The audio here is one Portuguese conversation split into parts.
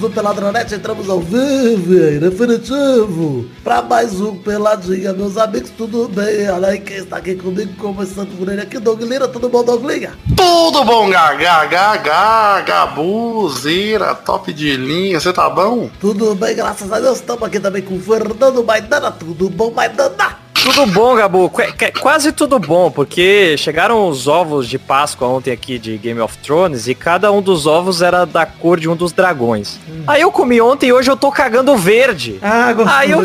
amigos do Peladronete, entramos ao vivo definitivo para mais um Peladinha. Meus amigos, tudo bem? Olha aí quem está aqui comigo, começando por ele aqui, Doglina, tudo bom, Doglinha? Tudo bom, Gaga, Gaga, Gabu, Zira, top de linha, você tá bom? Tudo bem, graças a Deus, estamos aqui também com o Fernando Maidana, tudo bom, Maidana? Tudo bom, Gabu? Qu quase tudo bom, porque chegaram os ovos de Páscoa ontem aqui de Game of Thrones e cada um dos ovos era da cor de um dos dragões. Hum. Aí eu comi ontem e hoje eu tô cagando verde. Ah, gostoso. Aí eu,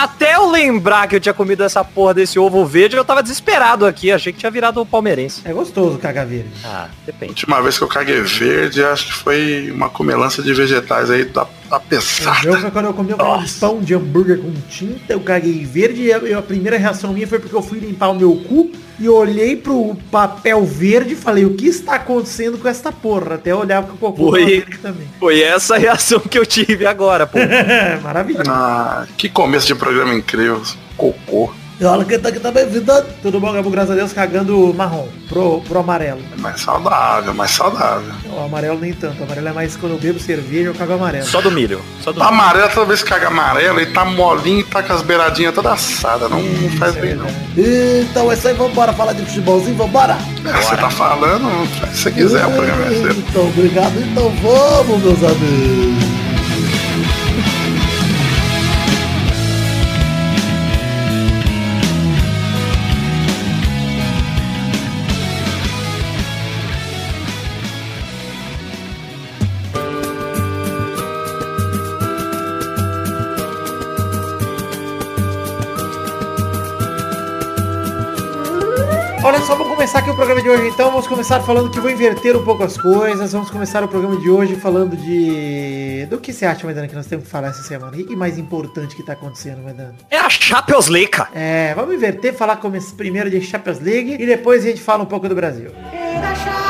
até eu lembrar que eu tinha comido essa porra desse ovo verde, eu tava desesperado aqui. Achei que tinha virado o palmeirense. É gostoso cagar verde. Ah, depende. A última vez que eu caguei verde, acho que foi uma comelança de vegetais aí da Tá pesado. Eu, quando eu comi um pão de hambúrguer com tinta, eu caguei verde e a, a, primeira reação minha foi porque eu fui limpar o meu cu e olhei pro papel verde e falei, o que está acontecendo com esta porra? Até olhar pro cocô foi, também. Foi essa a reação que eu tive agora, pô. Maravilhoso. Ah, que começo de programa incrível. Cocô. E olha quem tá aqui também, vida. Tudo bom, Gabu? Graças a Deus, cagando marrom pro, pro amarelo. É mais saudável, mais saudável. O amarelo nem tanto. O amarelo é mais quando eu bebo cerveja, eu cago amarelo. Só do milho. Só do amarelo, toda vez que caga amarelo, ele tá molinho e tá com as beiradinhas toda assada. Não, não faz é bem, não. Então é isso aí, vambora falar de futebolzinho, vambora. É, você tá falando, se você quiser, o programa é seu. Então, obrigado. Então vamos, meus amigos. Começar aqui o programa de hoje então. Vamos começar falando que vou inverter um pouco as coisas. Vamos começar o programa de hoje falando de. Do que você acha, Maidana, que nós temos que falar essa semana? E mais importante que tá acontecendo, Maidana? É a Champions League, cara. É, vamos inverter, falar primeiro de Champions League e depois a gente fala um pouco do Brasil. É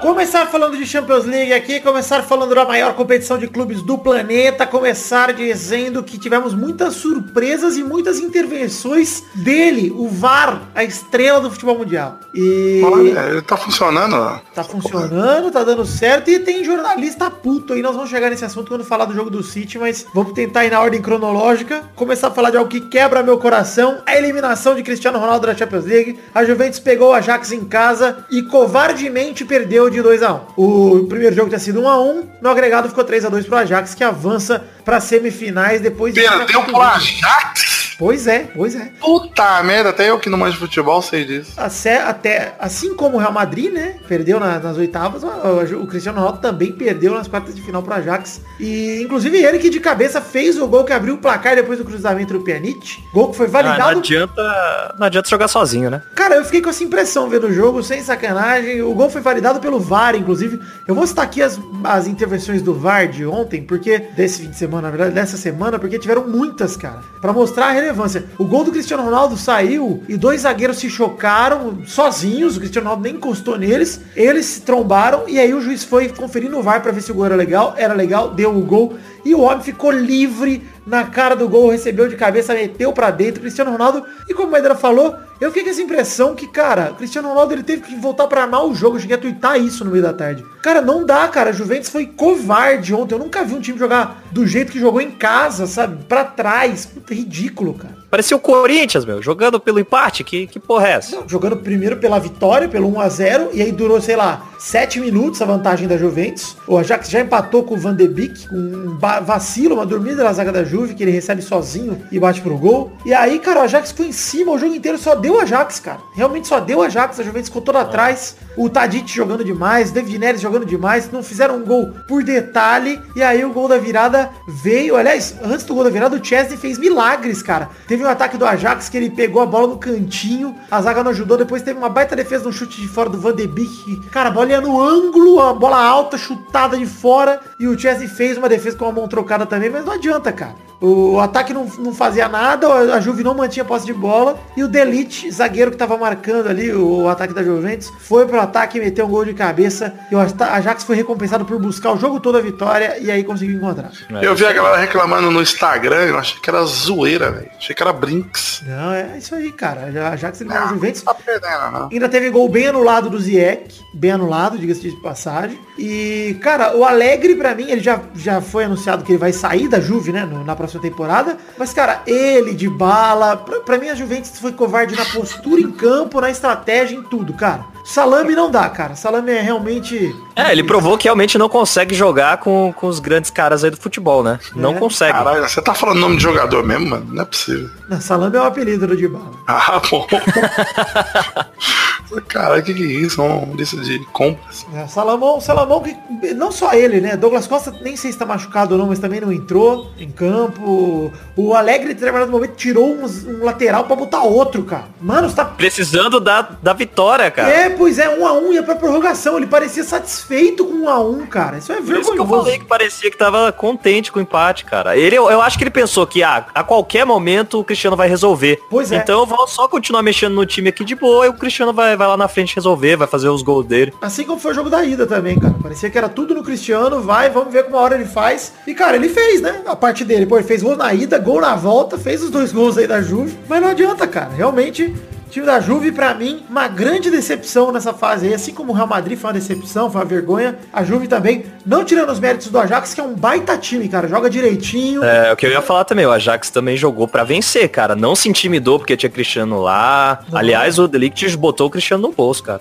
Começar falando de Champions League aqui, começar falando da maior competição de clubes do planeta, começar dizendo que tivemos muitas surpresas e muitas intervenções dele, o VAR, a estrela do futebol mundial. E Olha, ele tá funcionando. Tá funcionando, tá dando certo e tem jornalista puto aí, nós vamos chegar nesse assunto quando falar do jogo do City, mas vamos tentar ir na ordem cronológica, começar a falar de algo que quebra meu coração, a eliminação de Cristiano Ronaldo da Champions League. A Juventus pegou o Ajax em casa e covardemente perdeu de 2 a 1 O primeiro jogo tinha sido 1 a 1 no agregado ficou 3 a 2 pro Ajax, que avança para semifinais depois de... Perdeu pro Ajax? Pois é, pois é. Puta merda, até eu que não manjo futebol sei disso. Até, até, assim como o Real Madrid, né, perdeu na, nas oitavas, o, o, Cristiano Ronaldo também perdeu nas quartas de final pro Ajax. E, inclusive, ele que de cabeça fez o gol que abriu o placar depois do cruzamento do Pjanic. Gol que foi validado. Ah, não, adianta, não adianta jogar sozinho, né? Cara, eu fiquei com essa impressão vendo o jogo, sem sacanagem. O gol foi validado pelo VAR, inclusive. Eu vou citar aqui as, as intervenções do VAR de ontem, porque, desse fim de semana, na verdade, dessa semana, porque tiveram muitas, cara. para mostrar a relevância. O gol do Cristiano Ronaldo saiu e dois zagueiros se chocaram sozinhos, o Cristiano Ronaldo nem encostou neles, eles se trombaram e aí o juiz foi conferir no VAR para ver se o gol era legal, era legal, deu o gol e o homem ficou livre na cara do gol, recebeu de cabeça, meteu para dentro, Cristiano Ronaldo, e como o Maidana falou, eu fiquei com essa impressão que, cara, Cristiano Ronaldo ele teve que voltar para amar o jogo. Eu cheguei a twittar isso no meio da tarde. Cara, não dá, cara. Juventus foi covarde ontem. Eu nunca vi um time jogar do jeito que jogou em casa, sabe? Para trás. Puta, ridículo, cara. Parecia o Corinthians, meu, jogando pelo empate. Que, que porra é essa? Não, jogando primeiro pela vitória, pelo 1x0. E aí durou, sei lá, 7 minutos a vantagem da Juventus. O Ajax já empatou com o Van de Beek, um vacilo, uma dormida na zaga da Juve, que ele recebe sozinho e bate pro gol. E aí, cara, o Ajax foi em cima o jogo inteiro, só deu o Ajax, cara. Realmente só deu o Ajax, a Juventus ficou toda atrás. O Tadic jogando demais, David Neres jogando demais, não fizeram um gol por detalhe. E aí o gol da virada veio. Aliás, antes do gol da virada, o Chesney fez milagres, cara. Teve um ataque do Ajax que ele pegou a bola no cantinho, a zaga não ajudou. Depois teve uma baita defesa no chute de fora do Van de Beek. Cara, a bola ia no ângulo, a bola alta, chutada de fora. E o Chesney fez uma defesa com a mão trocada também, mas não adianta, cara. O ataque não, não fazia nada, a Juve não mantinha posse de bola. E o Delite, zagueiro que tava marcando ali o ataque da Juventus, foi pro ataque e meteu um gol de cabeça. E o Ajax foi recompensado por buscar o jogo todo a vitória e aí conseguiu encontrar. É, eu vi a galera reclamando no Instagram, eu achei que era zoeira, velho. Achei que era Brinks. Não, é isso aí, cara. A Ajax eliminou a Juventus. Tá perdendo, não. Ainda teve gol bem anulado do Zieck, bem anulado, diga-se de passagem. E, cara, o Alegre, pra mim, ele já, já foi anunciado que ele vai sair da Juve, né, no, na próxima temporada. Mas, cara, ele de bala, pra, pra mim a Juventus foi covarde na postura em campo, na estratégia, em tudo, cara. Salame não dá, cara. Salame é realmente. É, ele provou que realmente não consegue jogar com, com os grandes caras aí do futebol, né? É. Não consegue. Caralho, você tá falando nome de jogador mesmo, mano? Não é possível. Não, Salame é o apelido do Dibala. Ah, bom. Cara, que que é isso? Uma lista de compras. É, Salamão, Salamão que não só ele, né? Douglas Costa nem sei se está machucado ou não, mas também não entrou em campo. O Alegre, em determinado momento, tirou um, um lateral para botar outro, cara. Mano, você tá precisando da, da vitória, cara. É, pois é, um a um ia pra prorrogação. Ele parecia satisfeito com um a um, cara. Isso é vergonhoso. Isso que eu falei que parecia que tava contente com o empate, cara. Ele, eu, eu acho que ele pensou que ah, a qualquer momento o Cristiano vai resolver. Pois é. Então eu vou só continuar mexendo no time aqui de boa e o Cristiano vai, vai lá na frente resolver, vai fazer os gols dele. Assim como foi o jogo da ida também, cara. Parecia que era tudo no Cristiano, vai, vamos ver como a hora ele faz. E, cara, ele fez, né? A parte dele. Pô, ele fez gol na ida, gol na volta, fez os dois gols aí da Juve. Mas não adianta, cara. Realmente, o time da Juve, para mim, uma grande decepção nessa fase aí. Assim como o Real Madrid foi uma decepção, foi uma vergonha. A Juve também, não tirando os méritos do Ajax, que é um baita time, cara. Joga direitinho. É, o que eu ia falar também. O Ajax também jogou para vencer, cara. Não se intimidou porque tinha Cristiano lá. Não. Aliás, o Delict botou o Cristiano no bolso, cara.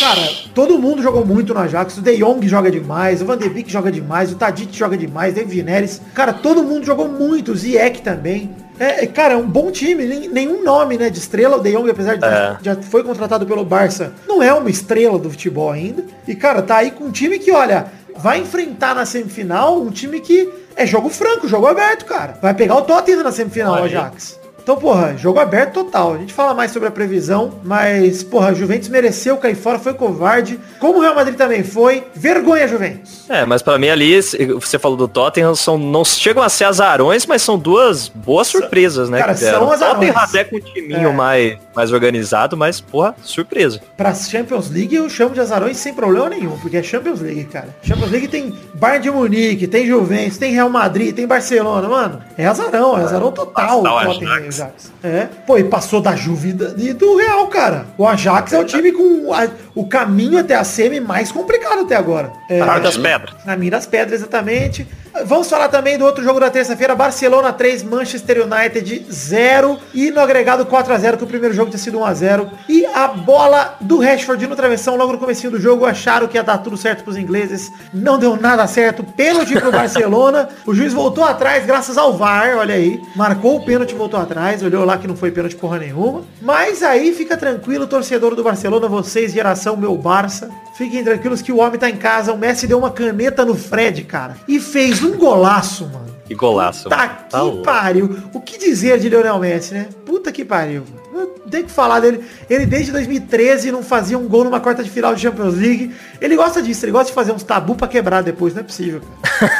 Cara, todo mundo jogou muito no Ajax. O De Jong joga demais. O Van de Beek joga demais. O Tadic joga demais. David Neres. Cara, todo mundo jogou muito. O Ziyech também. É, cara, é um bom time, nenhum nome, né, de estrela. O De Jong, apesar de é. já foi contratado pelo Barça, não é uma estrela do futebol ainda. E, cara, tá aí com um time que, olha, vai enfrentar na semifinal um time que é jogo franco, jogo aberto, cara. Vai pegar o Tottenham na semifinal, o Ajax. Então, porra, jogo aberto total. A gente fala mais sobre a previsão, mas, porra, a Juventus mereceu cair fora, foi covarde. Como o Real Madrid também foi. Vergonha, Juventus. É, mas para mim ali, você falou do Tottenham, são, não chegam a ser azarões, mas são duas boas surpresas, né? Cara, são azarões. Tottenham até com um timinho é. mais, mais organizado, mas, porra, surpresa. Pra Champions League eu chamo de azarões sem problema nenhum, porque é Champions League, cara. Champions League tem Bayern de Munique, tem Juventus, tem Real Madrid, tem Barcelona, mano. É azarão, é azarão total. o Tottenham, Ajax. É. Pô, e passou da Juve e do Real, cara. O Ajax é o time com a, o caminho até a semi mais complicado até agora. É, na das Pedras. Na Mira das Pedras, exatamente. Vamos falar também do outro jogo da terça-feira, Barcelona 3, Manchester United 0 e no agregado 4 a 0 que o primeiro jogo tinha sido 1 a 0 e a bola do Rashford no travessão logo no começo do jogo, acharam que ia dar tudo certo pros ingleses, não deu nada certo, pênalti pro Barcelona, o juiz voltou atrás graças ao VAR, olha aí, marcou o pênalti, voltou atrás, olhou lá que não foi pênalti porra nenhuma, mas aí fica tranquilo, torcedor do Barcelona, vocês, geração meu Barça, fiquem tranquilos que o homem tá em casa, o Messi deu uma caneta no Fred, cara, e fez um golaço, mano. Que golaço. Tá que pariu. O que dizer de Lionel Messi, né? Puta que pariu tem que falar dele. Ele desde 2013 não fazia um gol numa quarta de final de Champions League. Ele gosta disso, ele gosta de fazer uns tabu pra quebrar depois, não é possível.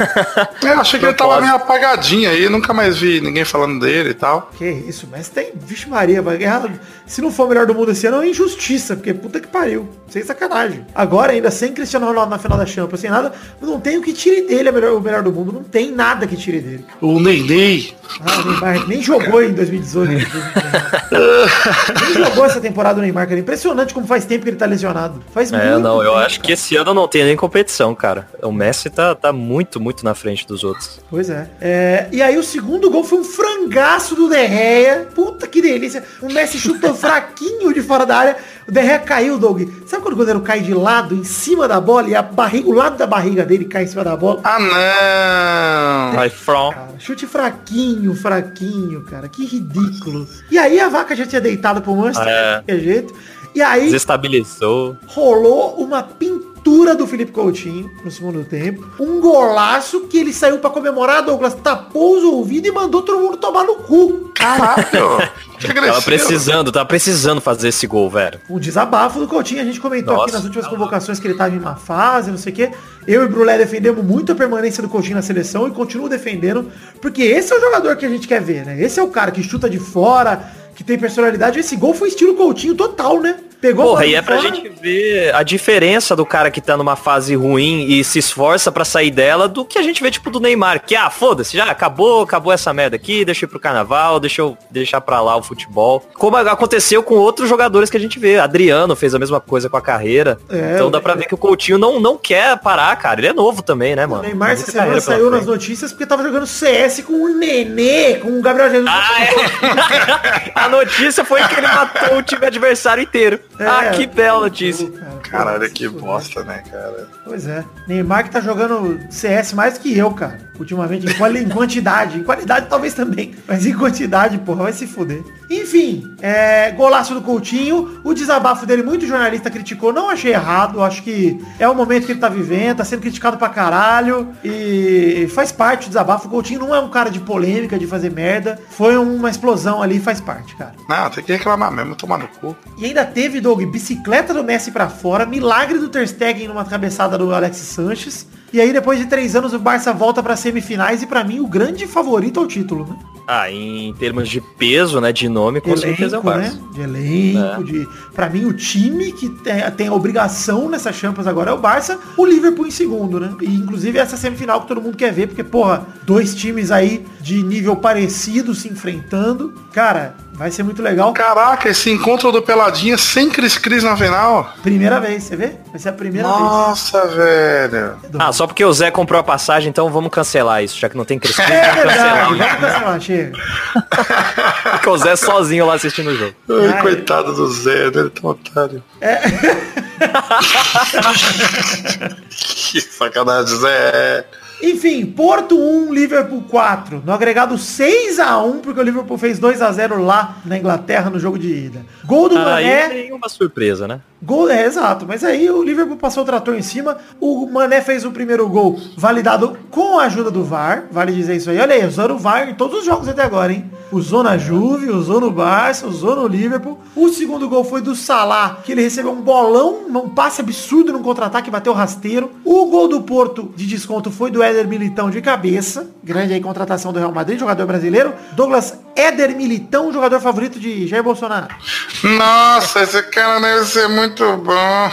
é, achei que ele tava meio apagadinho aí, nunca mais vi ninguém falando dele e tal. Que isso, mas tem, vixe Maria, vai ganhar. Se não for o melhor do mundo esse ano, é injustiça, porque puta que pariu. Sem sacanagem. Agora, ainda sem Cristiano Ronaldo na final da Champions, sem nada, não tem o que tire dele melhor, o melhor do mundo. Não tem nada que tire dele. O Ney Ah, Neymar nem jogou em 2018. nem jogou essa temporada o Neymar, cara. Impressionante como faz tempo que ele tá lesionado. Faz é, muito não, eu tempo, acho cara. que esse ano não tem nem competição, cara. O Messi tá, tá muito, muito na frente dos outros. Pois é. é. E aí o segundo gol foi um frangaço do Derreia. Puta que delícia. O Messi chutou fraquinho de fora da área. O Derreia caiu, Doug. Sabe quando o goleiro cai de lado, em cima da bola, e a barriga, o lado da barriga dele cai em cima da bola? Ah, não! Vai from. Chute fraquinho, fraquinho, cara. Que ridículo. E aí a vaca já tinha deitado pro Manchester, é. que jeito. E aí... Desestabilizou. Rolou uma pintura do Felipe Coutinho no segundo tempo. Um golaço que ele saiu para comemorar, Douglas tapou os ouvidos e mandou todo mundo tomar no cu. Caralho. tava precisando, tava precisando fazer esse gol, velho. O desabafo do Coutinho, a gente comentou Nossa, aqui nas últimas convocações que ele tava em uma fase, não sei o quê. Eu e Brulé defendemos muito a permanência do Coutinho na seleção e continuo defendendo, porque esse é o jogador que a gente quer ver, né? Esse é o cara que chuta de fora, que tem personalidade. Esse gol foi estilo Coutinho total, né? Pegou Porra, e é pra fora. gente ver a diferença do cara que tá numa fase ruim e se esforça para sair dela do que a gente vê, tipo, do Neymar. Que, ah, foda-se, já acabou, acabou essa merda aqui, deixa eu ir pro carnaval, deixa eu deixar pra lá o futebol. Como aconteceu com outros jogadores que a gente vê. Adriano fez a mesma coisa com a carreira. É, então dá pra ver que o Coutinho não, não quer parar, cara. Ele é novo também, né, mano? O Neymar essa semana saiu nas notícias porque tava jogando CS com o Nenê, com o Gabriel Jesus. Ah, é. a notícia foi que ele matou o time adversário inteiro. É, ah, que bela notícia. Caralho, que bosta, né, cara? Pois é. Neymar que tá jogando CS mais que eu, cara. Ultimamente, em, quali em quantidade. Em qualidade talvez também. Mas em quantidade, porra, vai se fuder. Enfim, é, golaço do Coutinho. O desabafo dele, muito jornalista criticou. Não achei errado. Acho que é o momento que ele tá vivendo. Tá sendo criticado pra caralho. E faz parte do desabafo. O Coutinho não é um cara de polêmica, de fazer merda. Foi uma explosão ali, faz parte, cara. Não, tem que reclamar mesmo, tomar no cu. E ainda teve, Doug, bicicleta do Messi pra fora. Milagre do Ter Stegen numa cabeçada do Alex Sanches. E aí, depois de três anos, o Barça volta para semifinais e para mim o grande favorito ao título, né? Ah, em termos de peso, né, de nome, com elenco, certeza é o Barça. Né? De elenco, é. de... Pra mim, o time que tem, tem, a obrigação nessa Champions agora é o Barça, o Liverpool em segundo, né? E, inclusive, essa semifinal que todo mundo quer ver, porque, porra, dois times aí de nível parecido se enfrentando. Cara, Vai ser muito legal. Caraca, esse encontro do Peladinha sem Cris Cris na final. Primeira vez, você vê? Vai ser a primeira Nossa, vez. Nossa, velho. Ah, só porque o Zé comprou a passagem, então vamos cancelar isso, já que não tem Cris Cris. É verdade, vamos cancelar, chega. Fica o Zé sozinho lá assistindo o jogo. Ai, Ai, coitado do Zé, ele é tão otário. É. que sacanagem, Zé. Enfim, Porto 1, Liverpool 4. No agregado 6 a 1 porque o Liverpool fez 2 a 0 lá na Inglaterra no jogo de ida. Gol do ah, Mané. Uma surpresa, né? Gol, é, exato. Mas aí o Liverpool passou o trator em cima. O Mané fez o primeiro gol validado com a ajuda do VAR. Vale dizer isso aí. Olha aí, usando o VAR em todos os jogos até agora, hein? Usou na Juve, usou no Barça, usou no Liverpool. O segundo gol foi do Salah, que ele recebeu um bolão, um passe absurdo no contra-ataque, bateu rasteiro. O gol do Porto de desconto foi do Éder Militão de cabeça. Grande aí contratação do Real Madrid, jogador brasileiro. Douglas Éder Militão, jogador favorito de Jair Bolsonaro. Nossa, esse cara deve ser muito bom.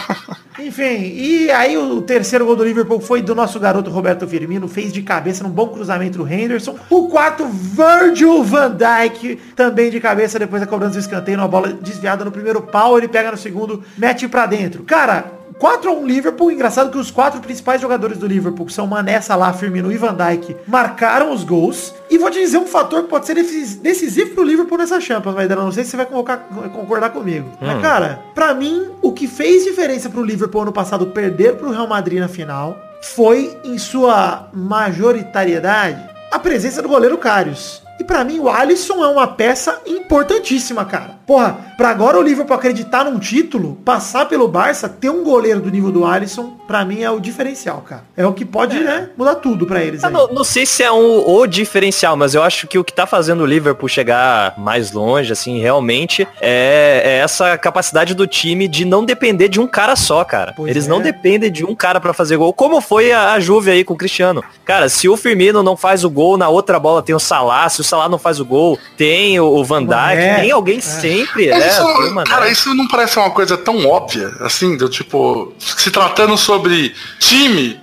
Enfim, e aí o terceiro gol do Liverpool foi do nosso garoto Roberto Firmino, fez de cabeça num bom cruzamento do Henderson. O quarto, Virgil van Dijk, também de cabeça depois da cobrança do escanteio, uma bola desviada no primeiro pau, ele pega no segundo, mete para dentro. Cara, 4 a 1 Liverpool, engraçado que os quatro principais jogadores do Liverpool, que são Mané, Salah, Firmino e Van Dijk, marcaram os gols. E vou te dizer um fator que pode ser decisivo pro Liverpool nessa Champions, mas não sei se você vai concordar comigo. Hum. Mas, cara, pra mim, o que fez diferença pro Liverpool ano passado perder pro Real Madrid na final foi, em sua majoritariedade, a presença do goleiro Karius. E para mim o Alisson é uma peça importantíssima, cara. Porra, pra agora o Liverpool acreditar num título, passar pelo Barça, ter um goleiro do nível do Alisson, pra mim é o diferencial, cara. É o que pode, é. né, mudar tudo pra eles. Não, não, sei se é um, o diferencial, mas eu acho que o que tá fazendo o Liverpool chegar mais longe, assim, realmente, é, é essa capacidade do time de não depender de um cara só, cara. Pois eles é. não dependem de um cara para fazer gol, como foi a, a Juve aí com o Cristiano. Cara, se o Firmino não faz o gol, na outra bola tem o Salah, se o Salah não faz o gol, tem o, Van Dijk, é. tem alguém é. sempre, é, isso, Cara, isso não parece uma coisa tão óbvia, assim, do tipo, se tratando sobre time,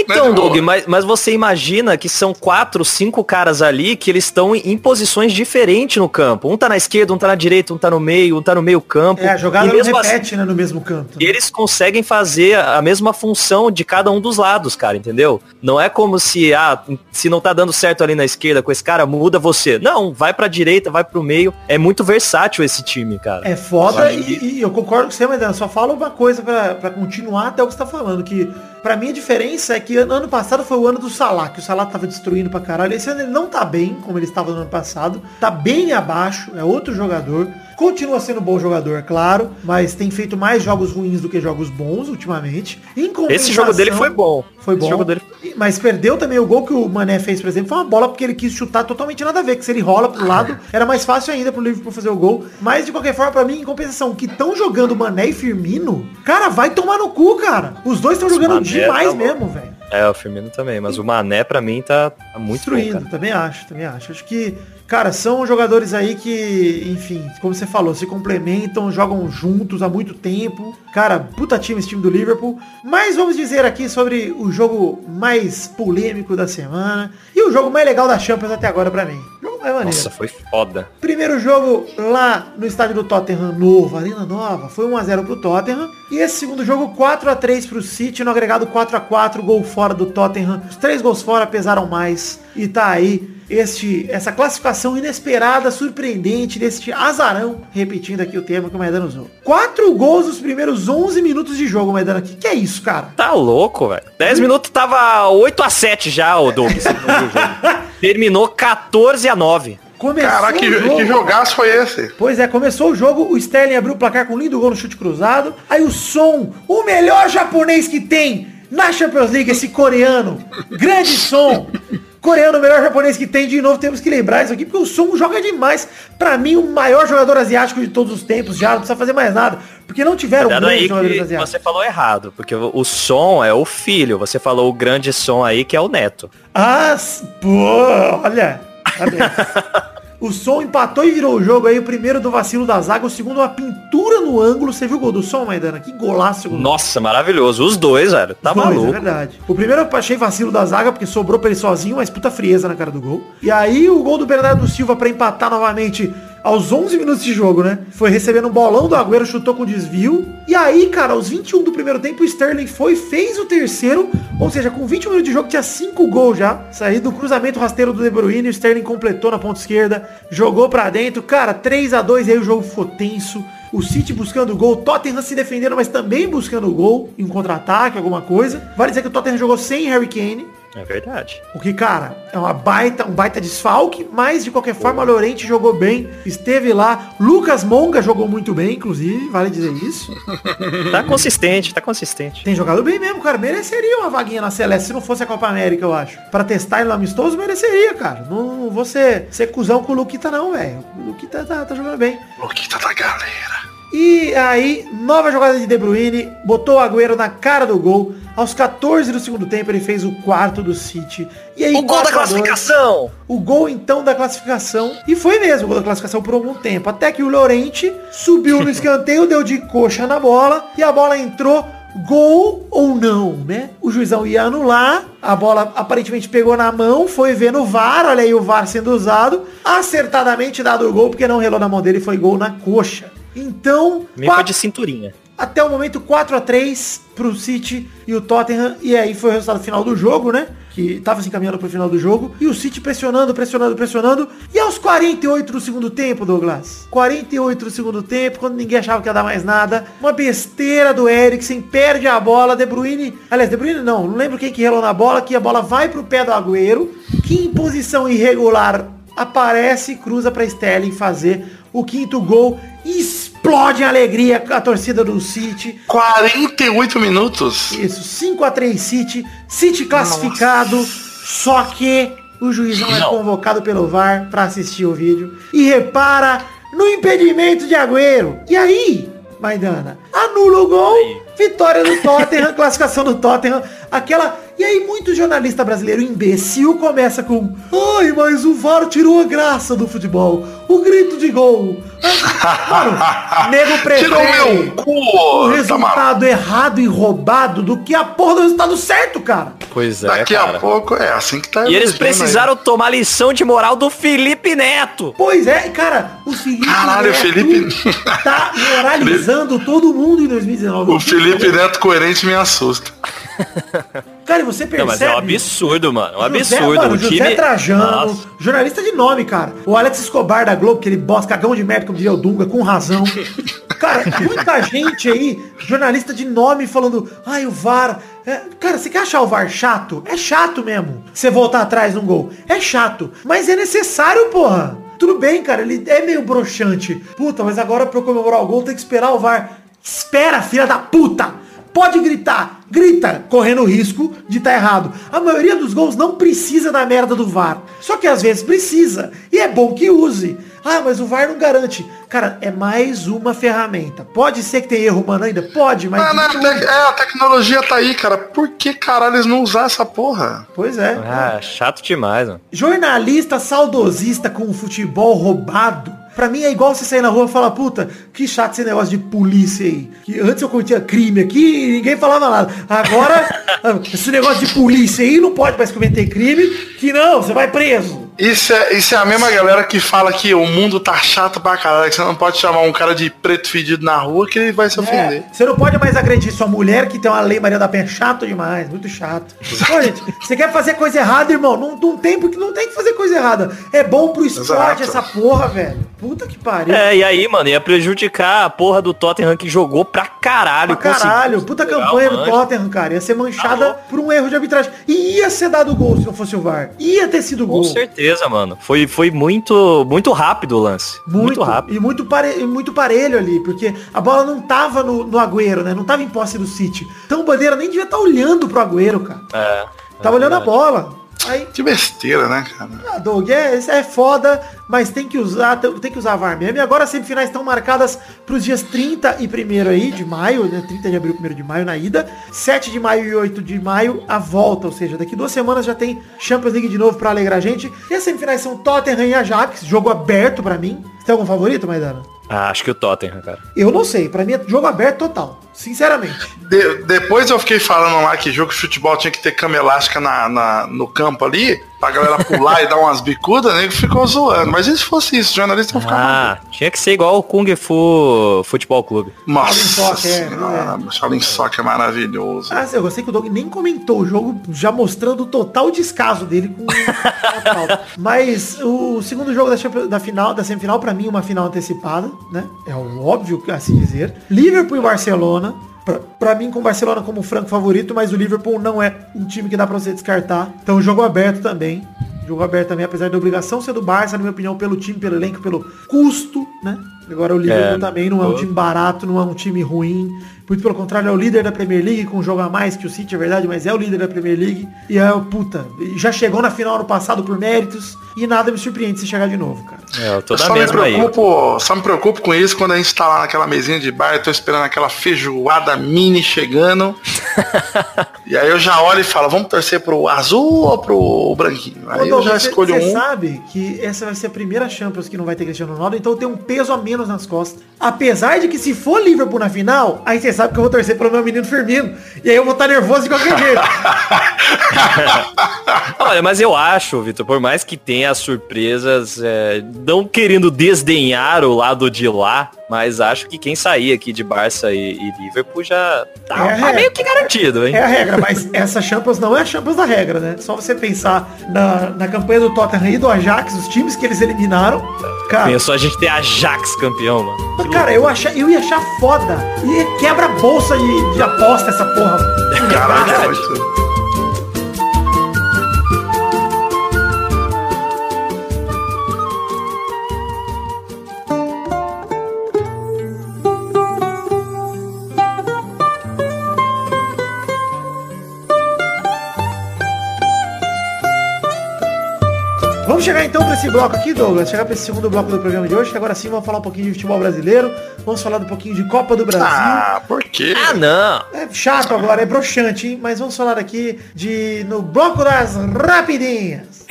então, né? Doug, mas, mas você imagina que são quatro, cinco caras ali que eles estão em, posições diferentes no campo. Um tá na esquerda, um tá na direita, um tá no meio, um tá no meio campo. É, a jogada não repete, assim, né, no mesmo campo. E eles conseguem fazer a mesma função de cada um dos lados, cara, entendeu? Não é como se, ah, se não tá dando certo ali na esquerda com esse cara, muda você. Não, vai pra direita, vai pro meio. É muito versátil esse time, cara. É foda e, e, eu concordo com você, mas só fala uma coisa para continuar até o que você tá falando, que Pra mim a diferença é que ano passado foi o ano do Salah, que o Salah tava destruindo pra caralho. Esse ano ele não tá bem, como ele estava no ano passado. Tá bem abaixo, é outro jogador. Continua sendo um bom jogador, claro, mas tem feito mais jogos ruins do que jogos bons ultimamente. Esse jogo dele foi bom. Foi Esse bom. Dele... Mas perdeu também o gol que o Mané fez, por exemplo. Foi uma bola porque ele quis chutar totalmente nada a ver. Que se ele rola pro lado, era mais fácil ainda pro Liverpool fazer o gol. Mas de qualquer forma, pra mim, em compensação, que estão jogando Mané e Firmino, cara, vai tomar no cu, cara. Os dois estão jogando demais tá mesmo, velho. É, o Firmino também, mas o Mané pra mim tá, tá muito Destruindo, bom, também acho, também acho. Acho que, cara, são jogadores aí que, enfim, como você falou, se complementam, jogam juntos há muito tempo. Cara, puta time esse time do Liverpool. Mas vamos dizer aqui sobre o jogo mais polêmico da semana e o jogo mais legal da Champions até agora pra mim. Mais maneiro. Nossa, foi foda. Primeiro jogo lá no estádio do Tottenham novo, Arena Nova, foi 1x0 pro Tottenham. E esse segundo jogo 4x3 pro City, no agregado 4x4, gol fora do Tottenham. Os três gols fora pesaram mais. E tá aí este, essa classificação inesperada, surpreendente, deste azarão, repetindo aqui o termo que o Maidana usou. Quatro gols nos primeiros 11 minutos de jogo, Maidana. Que que é isso, cara? Tá louco, velho. 10 minutos tava 8 a 7 já, o Doug. Terminou 14 a 9. Começou Caraca, que, jogo- que jogaço foi esse? Pois é, começou o jogo, o Sterling abriu o placar com um lindo gol no chute cruzado. Aí o Som, o melhor japonês que tem na Champions League, esse coreano, grande Som. Coreano, o melhor japonês que tem, de novo temos que lembrar isso aqui, porque o Som joga demais. Pra mim, o maior jogador asiático de todos os tempos, já não precisa fazer mais nada. Porque não tiveram Cuidado grandes jogadores asiáticos. você falou errado, porque o som é o filho. Você falou o grande som aí que é o neto. Ah, pô, olha. O som empatou e virou o jogo aí. O primeiro do vacilo da zaga, o segundo uma pintura no ângulo. Você viu o gol do som, Maidana? Que golaço. gol Nossa, maravilhoso. Os dois, velho. Tá Dois, maluco. É verdade. O primeiro eu achei vacilo da zaga, porque sobrou pra ele sozinho, mas puta frieza na cara do gol. E aí o gol do Bernardo Silva pra empatar novamente aos 11 minutos de jogo, né? Foi recebendo um bolão do Agüero, chutou com desvio. E aí, cara, aos 21 do primeiro tempo, o Sterling foi, fez o terceiro. Ou seja, com 21 minutos de jogo, tinha 5 gols já. Saído do cruzamento rasteiro do De Bruyne, o Sterling completou na ponta esquerda, jogou pra dentro. Cara, 3 a 2 aí o jogo ficou tenso. O City buscando gol, Tottenham se defendendo, mas também buscando gol em contra-ataque, alguma coisa. Vale dizer que o Tottenham jogou sem Harry Kane. É verdade. O que, cara, é uma baita, um baita desfalque, mas de qualquer forma, o Llorente jogou bem, esteve lá. Lucas Monga jogou muito bem, inclusive, vale dizer isso. Tá consistente, tá consistente. Tem jogado bem mesmo, cara. Mereceria uma vaguinha na Celeste se não fosse a Copa América, eu acho. Pra testar ele no amistoso, mereceria, cara. Não, não vou ser, ser cuzão com o Luquita, não, velho. O Luquita tá, tá jogando bem. Luquita da galera. E aí, nova jogada de De Bruyne, botou o Agüero na cara do gol. Aos 14 do segundo tempo, ele fez o quarto do City. E aí, O gol da 4 a 2. classificação! O gol, então, da classificação. E foi mesmo o gol da classificação por algum tempo. Até que o Lorente subiu no escanteio, deu de coxa na bola. E a bola entrou. Gol ou não, né? O juizão ia anular. A bola aparentemente pegou na mão. Foi ver no VAR. Olha aí o VAR sendo usado. Acertadamente dado o gol, porque não relou na mão dele. Foi gol na coxa. Então, Me foi quatro- de cinturinha. até o momento 4 a 3 pro City e o Tottenham. E aí foi o resultado final do jogo, né? Que tava se encaminhando pro final do jogo. E o City pressionando, pressionando, pressionando. E aos 48 do segundo tempo, Douglas. 48 do segundo tempo, quando ninguém achava que ia dar mais nada. Uma besteira do Eriksen, perde a bola. De Bruyne. Aliás, De Bruyne não, não lembro quem que relou na bola. Que a bola vai pro pé do Agüero. Que em posição irregular aparece e cruza pra Sterling fazer o quinto gol. Explode em alegria a torcida do City. 48 minutos? Isso, 5 a 3 City, City classificado, só que o juizão é Não. convocado pelo VAR pra assistir o vídeo e repara no impedimento de Agüero. E aí, Maidana, anula o gol, vitória do Tottenham, classificação do Tottenham, aquela... E aí muito jornalista brasileiro imbecil começa com Ai, mas o VAR tirou a graça do futebol. O grito de gol. Ah, Mano, nego Tirou prefere meu o cu! Tá maluco? resultado errado e roubado do que a porra do resultado certo, cara. Pois é, Daqui cara. a pouco é assim que tá E eles elegendo aí. precisaram tomar lição de moral do Felipe Neto. Pois é, cara, o Felipe Caralho, o Neto Felipe- tá moralizando todo mundo em 2019. O Felipe Neto coerente me assusta. Cara, e você percebe... Não, mas é um absurdo, mano. Um José, absurdo. mano, o José time. Trajano, Nossa. jornalista de nome, cara. O Alex Escobar da Globo, aquele boss cagão de merda, como diria o Dunga, com razão. Cara, muita gente aí, jornalista de nome, falando, ai, o VAR. é, cara, você quer achar o VAR chato? É chato mesmo. Você voltar atrás num gol. É chato. Mas é necessário, porra. Tudo bem, cara, ele é meio broxante. Puta, mas agora pra eu comemorar o gol tem que esperar o VAR. Espera, filha da puta! Pode gritar, grita, correndo o risco de estar errado. A maioria dos gols não precisa da merda do VAR. Só que às vezes precisa. E é bom que use. Ah, mas o VAR não garante. Cara, é mais uma ferramenta. Pode ser que tenha erro humano ainda? Pode, mas... Mas, né, te- é, a tecnologia tá aí, cara. Por que caralho eles não usar essa porra? Pois é. Ah, chato demais, mano. Jornalista saudosista com o futebol roubado. Pra mim é igual você sair na rua e falar, puta, que chato esse negócio de polícia aí. Que antes eu curtia crime aqui e ninguém falava nada. Agora, esse negócio de polícia aí não pode mais cometer crime, que não, você vai preso. Isso é, isso é a mesma galera que fala que o mundo tá chato pra caralho, que você não pode chamar um cara de preto fedido na rua que ele vai se ofender. É, você não pode mais agredir sua mulher que tem uma lei Maria da Penha chato demais, muito chato. Ô, gente, você quer fazer coisa errada, irmão? Não, não tem porque não tem que fazer coisa errada. É bom pro esporte Exato. essa porra, velho. Puta que pariu. É, e aí, mano, ia prejudicar a porra do Tottenham que jogou pra caralho. Pra caralho, puta campanha do. Tottenham, cara. Ia ser manchada louco. por um erro de arbitragem. E ia ser dado gol se não fosse o VAR. Ia ter sido Com gol. certeza, mano. Foi, foi muito, muito rápido o lance. Muito, rápido. E muito, pare... e muito parelho ali, porque a bola não tava no, no Agüero, né? Não tava em posse do City. Então o Bandeira nem devia estar olhando pro Agüero, cara. É. Tava é olhando a bola. Aí, Que besteira, né, cara? ah, Doug, é, isso é foda, mas tem que usar, tem que usar VAR mesmo. E agora as semifinais estão marcadas para os dias 30 e 1 aí de maio, né? 30 de abril, 1 de maio na ida, 7 de maio e 8 de maio a volta, ou seja, daqui duas semanas já tem Champions League de novo para alegrar a gente. E as semifinais são Tottenham e Ajax, jogo aberto para mim. Você tem algum favorito, Maidana? Ah, acho que o Tottenham, cara. Eu não sei, para mim é jogo aberto total, sinceramente. De- depois eu fiquei falando lá que jogo de futebol tinha que ter cama elástica na, na- no campo ali, pra galera pular e dar umas bicudas, né? Ele ficou zoando. Mas e se fosse isso, os jornalistas iam ficar Ah, tinha que ser igual o Kung Fu Futebol Clube. Nossa é, senhora, Shaolin Soccer é maravilhoso. Ah, eu gostei que o Doug nem comentou o jogo, já mostrando o total descaso dele com. Mas o segundo jogo da, da final, da semifinal, pra mim, uma final antecipada, né? É o óbvio, assim dizer. Liverpool e Barcelona. Pra, pra mim, com o Barcelona como franco favorito, mas o Liverpool não é um time que dá pra você descartar. Então, jogo aberto também. Jogo aberto também, apesar da obrigação ser do Barça, na minha opinião, pelo time, pelo elenco, pelo custo, né? Agora o Liverpool É, também não é um time barato, não é um time ruim. Muito pelo contrário, é o líder da Premier League, com um jogo a mais que o City, é verdade, mas é o líder da Premier League. E é o puta, já chegou na final ano passado por méritos. E nada me surpreende se chegar de novo, cara. É, eu tô Eu só me, mesma aí. preocupo, só me preocupo com isso quando a gente tá lá naquela mesinha de bar, eu tô esperando aquela feijoada mini chegando. e aí eu já olho e falo, vamos torcer pro azul ou pro branquinho? Aí eu já escolho Você um. sabe que essa vai ser a primeira Champions que não vai ter Cristiano Ronaldo, então tem um peso a menos nas costas. Apesar de que se for Liverpool na final, aí você sabe que eu vou torcer pelo meu menino Firmino. E aí eu vou estar nervoso de qualquer jeito. Olha, mas eu acho, Vitor, por mais que tenha as surpresas, é, não querendo desdenhar o lado de lá, mas acho que quem sair aqui de Barça e, e Liverpool já tá, É, tá meio que garantido, hein? É a regra, mas essa Champions não é a Champions da regra, né? Só você pensar na, na campanha do Tottenham e do Ajax, os times que eles eliminaram. Cara, Pensou a gente ter Ajax campeão, mano. cara eu, achar, eu ia achar foda. E quebra a bolsa de, de aposta essa porra. Caralho, Vamos chegar então para esse bloco aqui, Douglas. Chegar para esse segundo bloco do programa de hoje, que agora sim vamos falar um pouquinho de futebol brasileiro. Vamos falar um pouquinho de Copa do Brasil. Ah, por quê? Ah, não. É chato agora, é broxante, hein? Mas vamos falar aqui de no bloco das rapidinhas.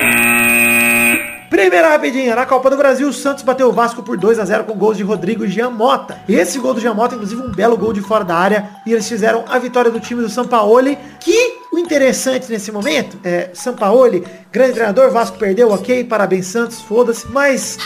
Primeira rapidinha, na Copa do Brasil, o Santos bateu o Vasco por 2 a 0 com gols de Rodrigo e Jean Mota. Esse gol do Jean Mota, inclusive um belo gol de fora da área, e eles fizeram a vitória do time do Sampaoli, que o interessante nesse momento é Sampaoli, grande treinador, Vasco perdeu, ok, parabéns Santos, foda-se, mas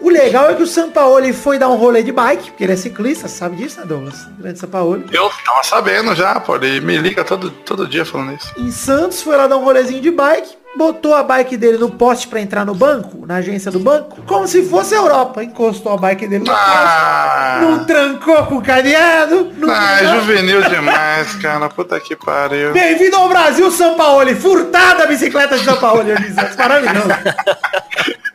o legal é que o Sampaoli foi dar um rolê de bike, porque ele é ciclista, sabe disso, né, Douglas? Grande Sampaoli. Eu tava sabendo já, pô. Ele me liga todo, todo dia falando isso. em Santos, foi lá dar um rolezinho de bike, botou a bike dele no poste pra entrar no banco, na agência do banco, como se fosse a Europa. Encostou a bike dele no Ah. poste, não trancou com o cadeado. Não Ah, é juvenil demais, cara. Puta que pariu. Bem-vindo ao Brasil, São Paulo. Furtada a bicicleta de São Paulo. Maravilhoso.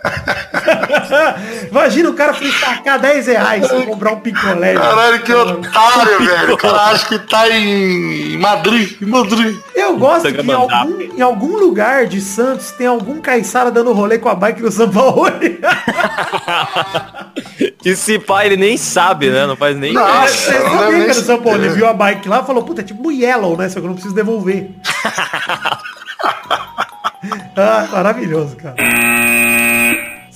Imagina o cara fristacar 10 reais pra comprar um picolé. Caralho, que otário, velho. O cara acha que tá em Madrid, em Madrid. Eu gosto que em algum, em algum lugar de Santos tem algum caiçara dando rolê com a bike do São Paulo. e se pá, ele nem sabe, né? Não faz nem Nossa, Você não nem... do São Paulo. Ele viu a bike lá e falou, puta, é tipo Yellow, né? Só que eu não preciso devolver. ah, maravilhoso, cara.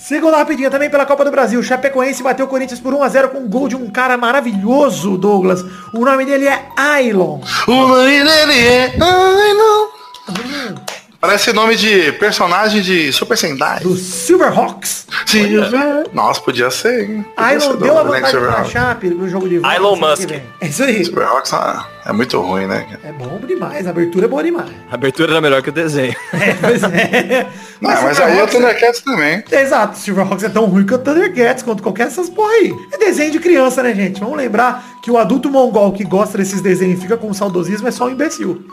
Segunda rapidinha também pela Copa do Brasil. Chapecoense bateu o Corinthians por 1x0 com um gol de um cara maravilhoso, Douglas. O nome dele é Ailon. O nome dele é Ailon. Parece nome de personagem de Super Sentai. Do Silverhawks. Silver. Nossa, podia ser, hein? Ailon deu a vantagem pra Chape no jogo de volta. Elon Musk. É isso aí. Silverhawks ah, é muito ruim, né? É bom demais. A abertura é boa demais. A abertura era melhor que o desenho. É, pois é. Mas, Não, mas aí é o Thundercats também. Exato. Silverhawks é tão ruim que o Thundercats, quanto qualquer dessas porra aí. É desenho de criança, né, gente? Vamos lembrar que o adulto mongol que gosta desses desenhos e fica com saudosismo é só um imbecil.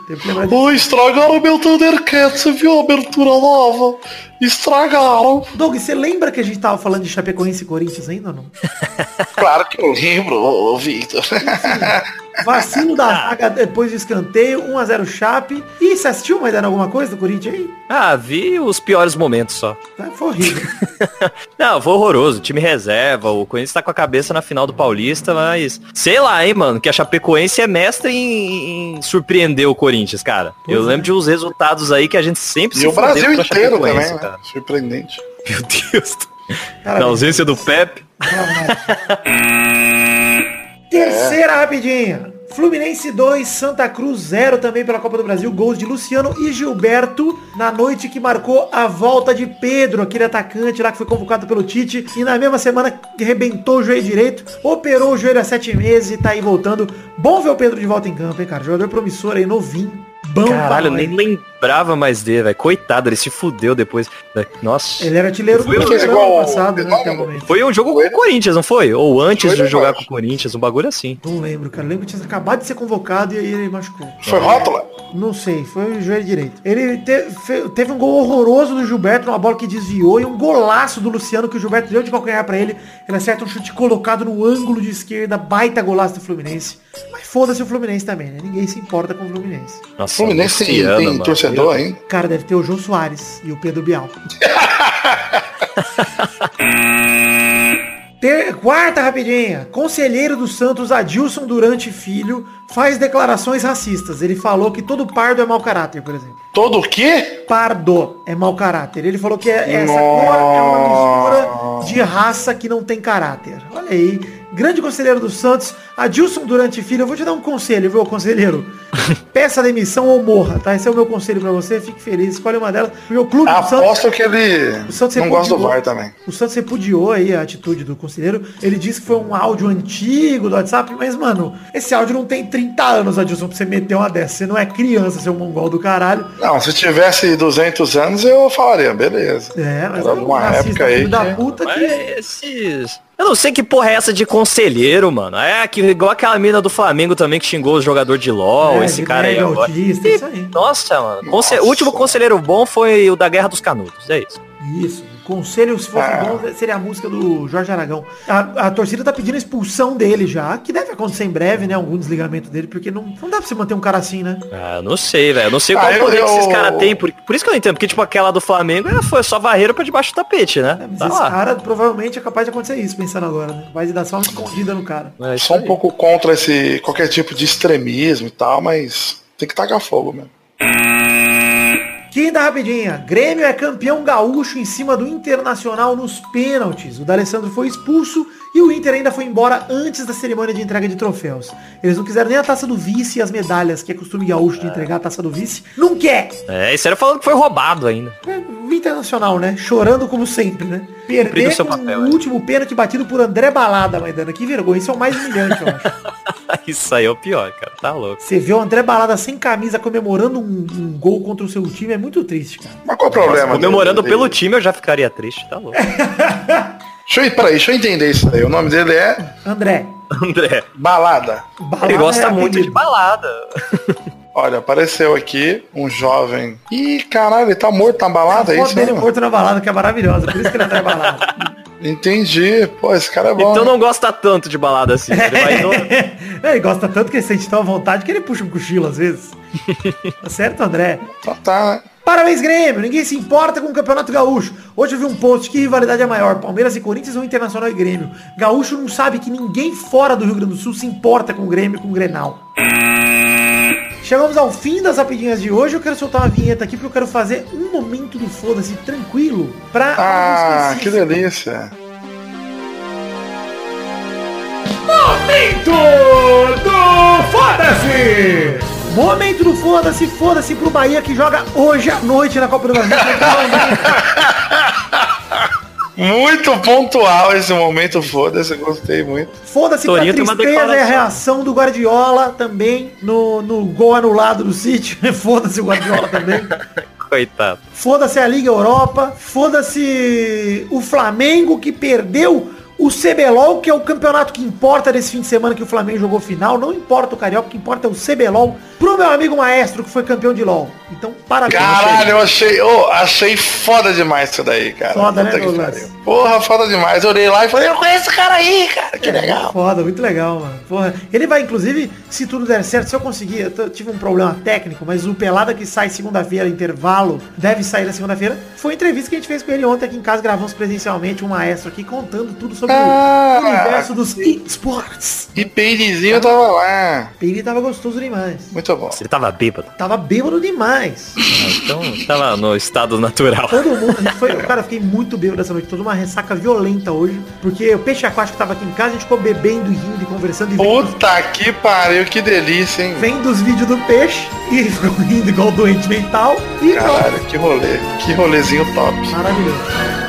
Oi, estragaram meu Thundercats, você viu a abertura nova? Estragaram. Doug, você lembra que a gente tava falando de Chapecoense e Corinthians ainda ou não? claro que eu lembro, ô, Victor. Vacilo da ah. zaga depois do escanteio, 1x0 Chape. E você assistiu mais alguma coisa do Corinthians aí? Ah, vi os piores momentos só. Ah, foi horrível. Não, foi horroroso. time reserva, o Corinthians tá com a cabeça na final do Paulista, mas sei lá, hein, mano, que a Chapecoense é mestre em, em surpreender o Corinthians, cara. Pois Eu é. lembro de uns resultados aí que a gente sempre e se o Brasil inteiro também, né? cara. Surpreendente. Meu Deus. Cara, Na ausência do Pepe. Terceira rapidinha. Fluminense 2, Santa Cruz 0 também pela Copa do Brasil. Gols de Luciano e Gilberto na noite que marcou a volta de Pedro, aquele atacante lá que foi convocado pelo Tite. E na mesma semana arrebentou o joelho direito, operou o joelho há sete meses e tá aí voltando. Bom ver o Pedro de volta em campo, hein, cara? Jogador promissor aí, novinho. Bom Caralho, eu nem lembrava mais dele, velho. Coitado, ele se fudeu depois. Nossa. Ele era artilheiro do ano passado, né? Foi um jogo com o Corinthians, não foi? Ou antes foi de jogar com o Corinthians, um bagulho assim. Não lembro, cara. Lembro que tinha acabado de ser convocado e aí ele machucou. Foi rótula? Não sei, foi o joelho direito. Ele teve, teve um gol horroroso do Gilberto, uma bola que desviou, e um golaço do Luciano que o Gilberto deu de calcanhar pra ele. Ele acerta um chute colocado no ângulo de esquerda, baita golaço do Fluminense. Mas foda-se o Fluminense também, né? Ninguém se importa com o Fluminense. Nossa, Fluminense tem, tem torcedor, hein? Cara, deve ter o João Soares e o Pedro Bial. Ter... Quarta rapidinha. Conselheiro do Santos, Adilson Durante Filho, faz declarações racistas. Ele falou que todo pardo é mau caráter, por exemplo. Todo o quê? Pardo é mau caráter. Ele falou que é, essa cor é uma mistura de raça que não tem caráter. Olha aí grande conselheiro do Santos, Adilson Durante Filho. Eu vou te dar um conselho, viu, conselheiro? Peça demissão ou morra, tá? Esse é o meu conselho pra você. Fique feliz, escolhe uma delas. Meu clube Aposto Santos, Aposto que ele o Santos não gosta do VAR também. O Santos repudiou aí a atitude do conselheiro. Ele disse que foi um áudio antigo do WhatsApp, mas, mano, esse áudio não tem 30 anos, Adilson, pra você meter uma dessa. Você não é criança, seu mongol do caralho. Não, se tivesse 200 anos, eu falaria, beleza. É, mas Era é uma época aí. Da puta que... esses eu não sei que porra é essa de conselheiro, mano. É que, igual aquela mina do Flamengo também que xingou o jogador de LOL, é, esse cara aí, agora. Autista, e, aí. Nossa, mano. Nossa. O último conselheiro bom foi o da Guerra dos Canudos. É isso. Isso. Conselho, se fosse ah. bom, seria a música do Jorge Aragão. A, a, torcida tá pedindo a expulsão dele já, que deve acontecer em breve, né? Algum desligamento dele, porque não, não dá pra você manter um cara assim, né? Ah, não sei, velho. Não sei qual ah, poder eu, que esses caras têm. Por, por isso que eu não entendo, porque, tipo, aquela do Flamengo foi só varreira pra debaixo do tapete, né? É, mas tá esse lá. cara provavelmente é capaz de acontecer isso, pensando agora, né? Vai dar só uma escondida no cara. É só um pouco contra esse qualquer tipo de extremismo e tal, mas tem que tacar fogo mesmo. Quinta rapidinha. Grêmio é campeão gaúcho em cima do Internacional nos pênaltis. O D'Alessandro foi expulso e o Inter ainda foi embora antes da cerimônia de entrega de troféus. Eles não quiseram nem a taça do vice e as medalhas, que é costume gaúcho de entregar a taça do vice. Não quer! É, isso era falando que foi roubado ainda. É, Internacional, né? Chorando como sempre, né? Perder o papel, o é. último pênalti batido por André Balada, Maidana. Que vergonha. Isso é o mais humilhante, eu acho. isso aí é o pior, cara. Tá louco. Você vê o André Balada sem camisa comemorando um, um gol contra o seu time é muito triste, cara. Mas qual o problema? Nossa, comemorando pelo time eu já ficaria triste, tá louco. Deixa eu, peraí, deixa eu entender isso aí. O nome dele é. André. André. Balada. balada Ele gosta é muito de balada. Olha, apareceu aqui um jovem. Ih, caralho, ele tá morto na balada, é isso? dele morto na balada, que é maravilhosa. Por isso que ele tá na balada. Entendi. Pô, esse cara é bom. Então né? não gosta tanto de balada assim. Ele vai no- ele gosta tanto que ele sente tão à vontade que ele puxa um cochilo às vezes. tá certo, André? Então tá, né? Parabéns, Grêmio! Ninguém se importa com o Campeonato Gaúcho. Hoje eu vi um post, que rivalidade é maior? Palmeiras e Corinthians ou Internacional e Grêmio? Gaúcho não sabe que ninguém fora do Rio Grande do Sul se importa com o Grêmio e com o Grenal. Chegamos ao fim das rapidinhas de hoje. Eu quero soltar uma vinheta aqui porque eu quero fazer um momento do foda-se tranquilo pra Ah, que delícia. Momento do Foda-se! Momento do Foda-se, foda-se pro Bahia que joga hoje à noite na Copa do Brasil. Muito pontual esse momento, foda-se, eu gostei muito. Foda-se pra tristeza e a declaração. reação do Guardiola também no, no gol anulado do City. Foda-se o Guardiola também. Coitado. Foda-se a Liga Europa. Foda-se o Flamengo que perdeu o CBLOL, que é o campeonato que importa desse fim de semana que o Flamengo jogou final. Não importa o Carioca, o que importa é o CBLOL. Pro meu amigo maestro que foi campeão de LOL. Então, parabéns. Caralho, eu achei, oh, achei foda demais isso daí, cara. Foda, né, Puta Douglas? pariu. Porra, foda demais. Eu olhei lá e falei, eu conheço esse cara aí, cara. Que legal. Foda, muito legal, mano. Porra, ele vai, inclusive, se tudo der certo, se eu conseguir, eu tive um problema técnico, mas o Pelada que sai segunda-feira, intervalo, deve sair na segunda-feira, foi a entrevista que a gente fez com ele ontem aqui em casa, gravamos presencialmente, um maestro aqui, contando tudo sobre Ah, o universo dos esportes. E Peirizinho tava lá. Ele tava gostoso demais. Muito bom. Ele tava bêbado. Tava bêbado demais. Ah, Então tava no estado natural. Todo mundo, foi, cara, eu fiquei muito bêbado dessa noite, toda uma ressaca violenta hoje, porque o peixe aquático tava aqui em casa, a gente ficou bebendo e rindo e conversando e vendo, Puta que pariu, que delícia, hein? vendo os vídeos do peixe e ficou rindo igual doente mental e. Caralho, que rolê. Que rolezinho top. Maravilhoso.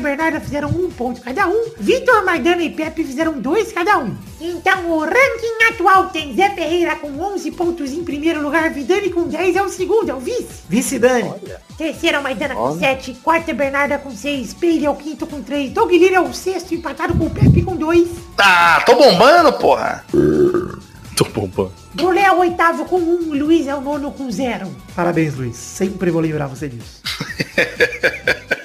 E Bernarda fizeram um ponto cada um, Vitor, Maidana e Pepe fizeram dois cada um. Então o ranking atual tem Zé Ferreira com 11 pontos em primeiro lugar, Vidani com 10 é o segundo, é o vice. Vice Dani. Terceiro é o Maidana com 7, quarto é Bernarda com 6, Peire é o quinto com 3, Doug Lira é o sexto empatado com o Pepe com 2, Ah, tô bombando, porra. Tô bombando. Brulé é o oitavo com 1, Luiz é o nono com 0. Parabéns, Luiz. Sempre vou lembrar você disso.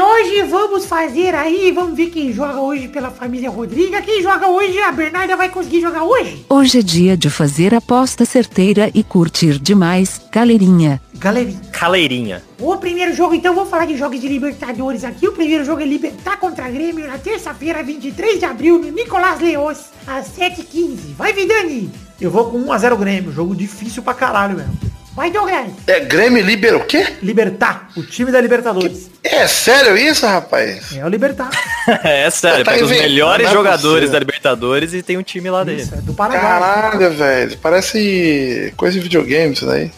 E hoje vamos fazer aí, vamos ver quem joga hoje pela família Rodriga. Quem joga hoje, a Bernarda vai conseguir jogar hoje? Hoje é dia de fazer aposta certeira e curtir demais, galerinha. Galerinha. Caleirinha. O primeiro jogo, então, vou falar de jogos de Libertadores aqui. O primeiro jogo é Libertar contra Grêmio na terça-feira, 23 de abril, no Nicolás Leos, às 7h15. Vai, Vidani! Eu vou com 1x0 Grêmio. Jogo difícil pra caralho mesmo. Vai, Douglas! É Grêmio Libero o quê? Libertar, o time da Libertadores. É sério isso, rapaz? É o Libertar. É sério, Tá pega os melhores é jogadores possível. da Libertadores e tem um time lá dentro. Isso, é do Paraguai. Caralho, velho. Parece coisa de videogame isso daí.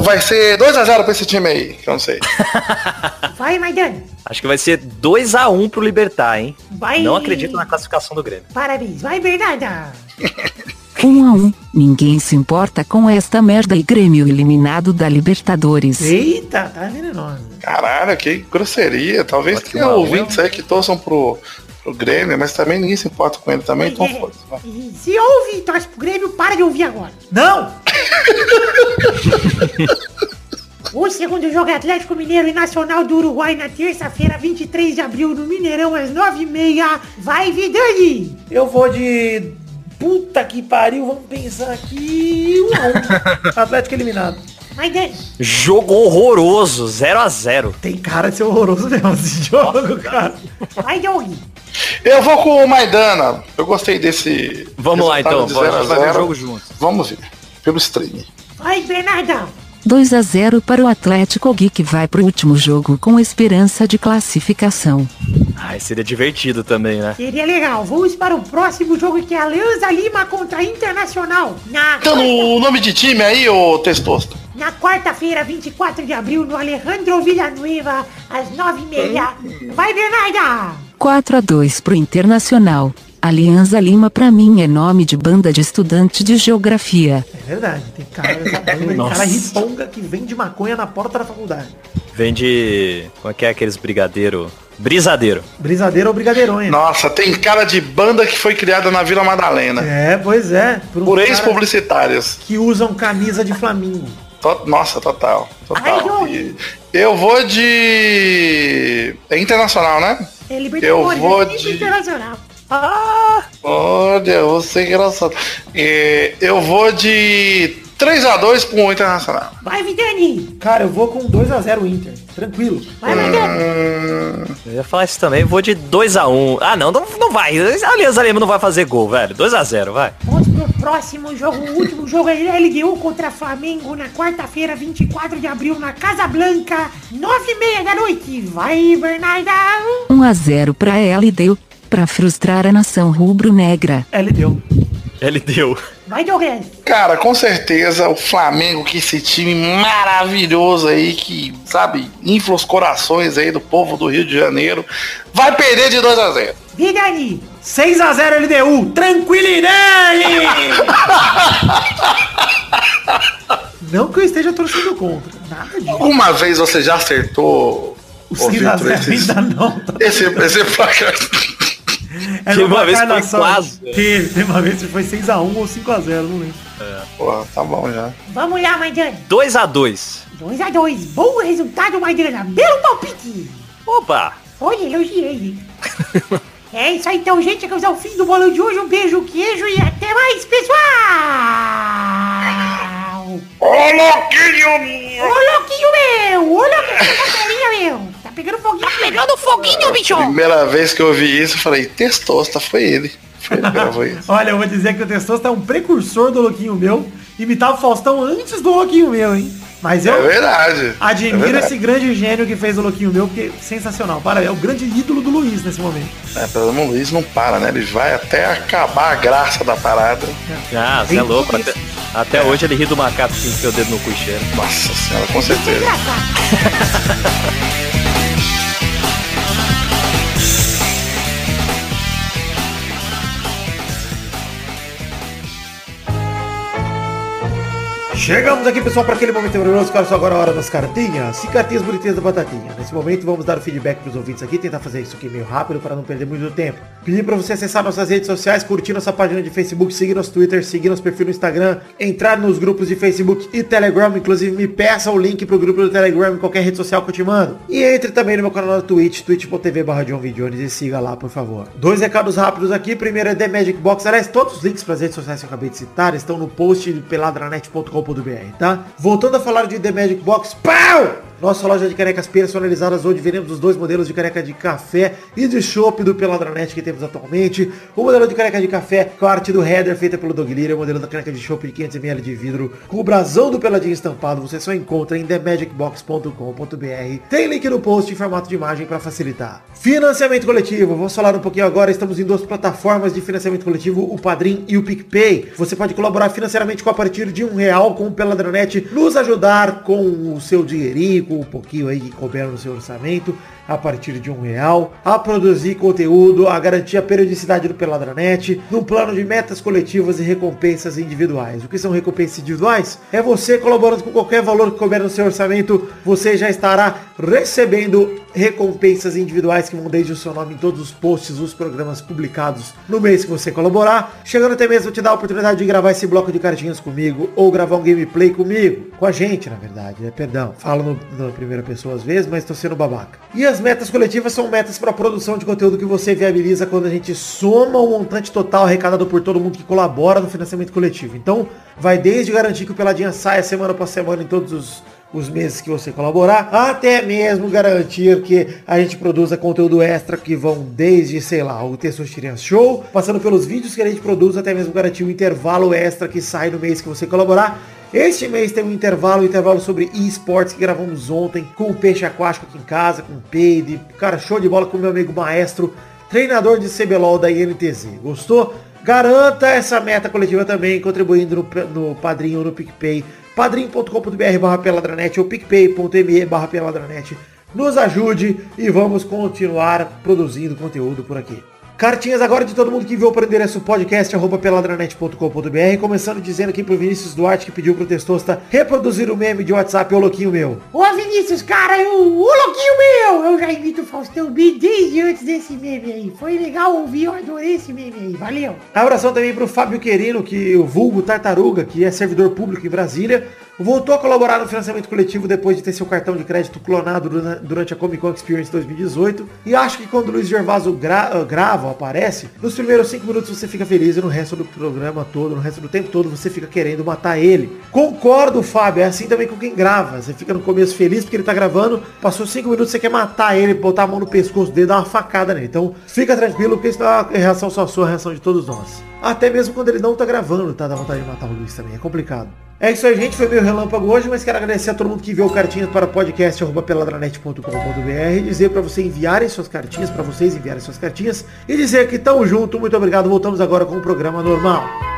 Vai ser 2x0 pra esse time aí, que eu não sei. Vai, Maidana! Acho que vai ser 2x1 pro Libertar, hein? Vai! Não acredito na classificação do Grêmio. Parabéns, vai, Bernarda! Um a um, ninguém se importa com esta merda e Grêmio eliminado da Libertadores. Eita, tá venenosa. Caralho, que grosseria. Talvez Pode tenha ouvintes aí que torçam pro, pro Grêmio, mas também ninguém se importa com ele também, então foda-se. vai. E Se ouve e torce pro Grêmio, para de ouvir agora. Não! o segundo jogo é Atlético Mineiro e Nacional do Uruguai na terça-feira, 23 de abril, no Mineirão, às 9h30. Vai, Vidani! Eu vou de... Puta que pariu, vamos pensar aqui... Um a um. Atlético eliminado. Jogo horroroso, 0x0. Tem cara de ser horroroso mesmo esse jogo, cara. Vai, Doug. Eu vou com o Maidana. Eu gostei desse. Vamos lá então, de bora, 0 a a gente vai ver o 0. jogo junto. Vamos ver. Pelo stream. Vai, Bernarda. 2 a 0 para o Atlético Gui que vai pro último jogo com esperança de classificação. Ai, seria divertido também, né? Seria legal. Vamos para o próximo jogo que é Alianza Lima contra Internacional. Na, Dando o nome de time aí, ô Testosto. na quarta-feira, 24 de abril, no Alejandro Villanueva, às 9h30. Vai, Bernarda! 4 a 2 pro Internacional. Aliança Lima pra mim é nome de banda de estudante de geografia. É verdade, tem cara tem cara riponga que vende maconha na porta da faculdade. Vende. Como é que é aqueles brigadeiro? Brisadeiro. Brisadeiro ou brigadeironha. Nossa, tem cara de banda que foi criada na Vila Madalena. É, pois é. Por, um Por ex-publicitários. que usam camisa de Flamingo. Nossa, total. Ai, Total. não. E Eu vou de. É internacional, né? É Libertadores, Eu vou é de- internacional. Olha, você é engraçado. É, eu vou de 3x2 com o Internacional. Vai, Vidani. Cara, eu vou com 2x0 Inter. Tranquilo. Vai, Vidani. Eu ia falar isso também, vou de 2x1. Ah, não, não, não vai. A Aliança Lima não vai fazer gol, velho. 2x0, vai. Vamos pro próximo jogo. O último jogo é LDU contra Flamengo na quarta-feira, 24 de abril, na Casa Blanca, 9h30 da noite. Vai, Bernarda. 1 a 0 pra LDU, pra frustrar a nação rubro-negra. Ele deu. Ele deu. Vai, Douglas. Cara, com certeza o Flamengo, que esse time maravilhoso aí, que, sabe, infla os corações aí do povo do Rio de Janeiro, vai perder de 2x0. Vidani. 6x0 LDU. Tranquilidade! Não que eu esteja torcendo contra. Nada disso. Alguma vez você já acertou, O ô, Vitor, 6x0 esses- ainda não. tá? esse, esse placar? É Teve uma vez foi quase. Teve, teve uma vez que foi 6x1 ou 5x0, não lembro. Porra, tá bom já. Vamos lá, Maidana. 2x2. 2x2. Bom resultado, Maidana. Belo palpite. Opa! Olha, elogiei. É isso aí então, gente. Chegamos ao fim do bolão de hoje. Um beijo, queijo e até mais, pessoal! Ô, louquinho! Ô, louquinho meu! Ô, louquinho meu! Pegando foguinho? Tá pegando foguinho, bicho! Primeira vez que eu ouvi isso, eu falei, testosta, foi ele. Foi ele que gravou isso. Olha, eu vou dizer que o Testosta é um precursor do Louquinho Meu. Imitava o Faustão antes do Louquinho Meu, hein? Mas eu É verdade. admiro é verdade. esse grande gênio que fez o Louquinho Meu, porque sensacional. Para, é o grande ídolo do Luiz nesse momento. É, pelo menos o Luiz não para, né? Ele vai até acabar a graça da parada. Ah, você é louco. Até, até hoje ele ri do macaco que enfiou o dedo no cucheiro. Nossa senhora, com certeza. Chegamos aqui, pessoal, para aquele momento maravilhoso. Cara, só agora a hora das cartinhas. E cartinhas bonitinhas da batatinha. Nesse momento, vamos dar o feedback pros ouvintes aqui, tentar fazer isso aqui meio rápido para não perder muito tempo. Pedir para você acessar nossas redes sociais, curtir nossa página de Facebook, seguir nosso Twitter, seguir nosso perfil no Instagram, entrar nos grupos de Facebook e Telegram. Inclusive, me peça o link pro grupo do Telegram em qualquer rede social que eu te mando. E entre também no meu canal no Twitch, twitch.tv barra e siga lá, por favor. Dois recados rápidos aqui. Primeiro é The Magic Box. Aliás, todos os links para as redes sociais que eu acabei de citar estão no post peladranet.com.br, tá? Voltando a falar de The Magic Box, pau! Nossa loja de canecas personalizadas, onde veremos os dois modelos de caneca de café e de chopp do Peladranet que temos atualmente. O modelo de caneca de café com a arte do header feita pelo Dog Leader, o modelo da caneca de chopp de 500ml de vidro com o brasão do Peladinho estampado, você só encontra em themagicbox.com.br. Tem link no post em formato de imagem para facilitar. Financiamento coletivo, vamos falar um pouquinho agora, estamos em duas plataformas de financiamento coletivo, o Padrim e o PicPay. Você pode colaborar financeiramente com a partir de um real com o Peladranet, nos ajudar com o seu dinheirinho, com o pouquinho aí que couber no seu orçamento, a partir de um real, a produzir conteúdo, a garantir a periodicidade do Peladranet, no plano de metas coletivas e recompensas individuais. O que são recompensas individuais? É você colaborando com qualquer valor que couber no seu orçamento, você já estará recebendo recompensas individuais que vão desde o seu nome em todos os posts dos programas publicados no mês que você colaborar, chegando até mesmo te dar a oportunidade de gravar esse bloco de cartinhas comigo ou gravar um gameplay comigo, com a gente, na verdade, né? Perdão, falo na primeira pessoa às vezes, mas tô sendo babaca. E as metas coletivas são metas para produção de conteúdo que você viabiliza quando a gente soma o montante total arrecadado por todo mundo que colabora no financiamento coletivo. Então, vai desde garantir que o Peladinha saia semana após semana em todos os os meses que você colaborar, até mesmo garantir que a gente produza conteúdo extra que vão desde, sei lá, o Testosterinha Show, passando pelos vídeos que a gente produz, até mesmo garantir o intervalo extra que sai no mês que você colaborar. Este mês tem um intervalo, um intervalo sobre esportes que gravamos ontem com o Peixe Aquático aqui em casa, com o Peide, cara, show de bola com o meu amigo maestro, treinador de CBLOL da INTZ. Gostou? Garanta essa meta coletiva também, contribuindo no, no Padrinho ou no PicPay padrim.com.br barra peladranet ou picpay.me barra peladranet. Nos ajude e vamos continuar produzindo conteúdo por aqui. Cartinhas agora de todo mundo que enviou para o endereço podcast arroba peladranet.com.br, começando dizendo aqui pro Vinícius Duarte que pediu pro Testosta reproduzir o meme de WhatsApp ô louquinho meu. Ô Vinícius, cara, eu, o louquinho meu, eu já imito o Faustão bem desde antes desse meme aí. Foi legal ouvir, eu adorei esse meme aí, valeu. Abração também pro Fábio Querino, que o vulgo Tartaruga, que é servidor público em Brasília, voltou a colaborar no financiamento coletivo depois de ter seu cartão de crédito clonado dura- durante a Comic Con Experience 2018. E acho que quando o Luiz Gervaso gra- grava, ou aparece, nos primeiros 5 minutos você fica feliz e no resto do programa todo, no resto do tempo todo, você fica querendo matar ele. Concordo, Fábio, é assim também com quem grava. Você fica no começo feliz porque ele tá gravando, passou 5 minutos, você quer matar ele, botar a mão no pescoço dele, dar uma facada nele. Então fica tranquilo, porque isso é uma reação só sua, é a reação de todos nós. Até mesmo quando ele não tá gravando, tá? Dá vontade de matar o Luiz também, é complicado. É isso aí, gente. Foi meio relâmpago hoje, mas quero agradecer a todo mundo que enviou cartinhas para podcast.peladranet.com.br e dizer para você enviarem suas cartinhas, para vocês enviarem suas cartinhas e dizer que tamo junto. Muito obrigado. Voltamos agora com o programa normal.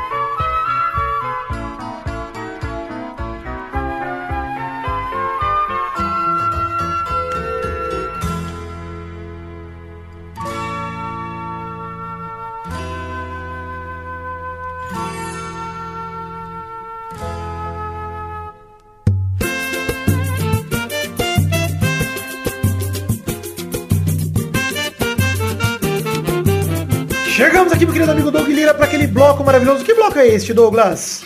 Aqui, meu querido amigo Doug Lira, para aquele bloco maravilhoso. Que bloco é este, Douglas?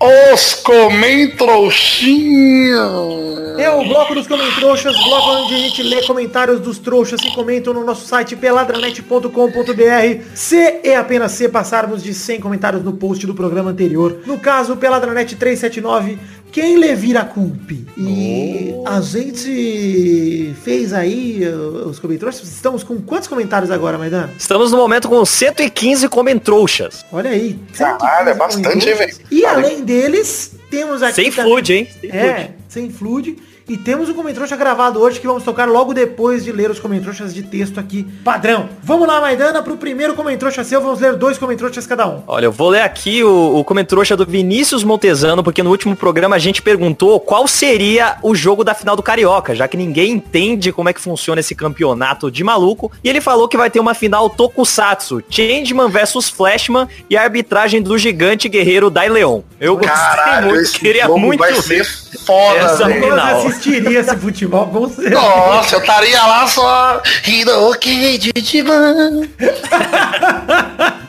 Os Comentrouxinhos. É o bloco dos Comentrouxas, bloco onde a gente lê comentários dos trouxas que comentam no nosso site peladranet.com.br. Se e apenas se passarmos de 100 comentários no post do programa anterior. No caso, Peladranet 379, quem lhe vira culpe? E a gente fez aí uh, os Comentrouxas. Estamos com quantos comentários agora, Maidana? Estamos no momento com 115 comentrouxas. Olha aí. Caralho, é 115 bastante, comentários. hein, velho? E além deles, temos aqui... Sem também- flood, hein? Sem flood. É, sem flood. E temos o Comentrouxa gravado hoje que vamos tocar logo depois de ler os Comentrouxas de texto aqui, padrão. Vamos lá, Maidana, pro primeiro Comentrouxa seu, vamos ler dois Comentrouxas cada um. Olha, eu vou ler aqui o, o comentrouxa do Vinícius Montezano, porque no último programa a gente perguntou qual seria o jogo da final do Carioca, já que ninguém entende como é que funciona esse campeonato de maluco. E ele falou que vai ter uma final Tokusatsu, Changeman versus Flashman e a arbitragem do gigante guerreiro Dai Leon. Eu gostei Caralho, muito, esse queria jogo muito vai ser foda, Essa velho. final. Nós assistiria esse futebol com certeza. Nossa, eu estaria lá só. Hiroki Jijiman.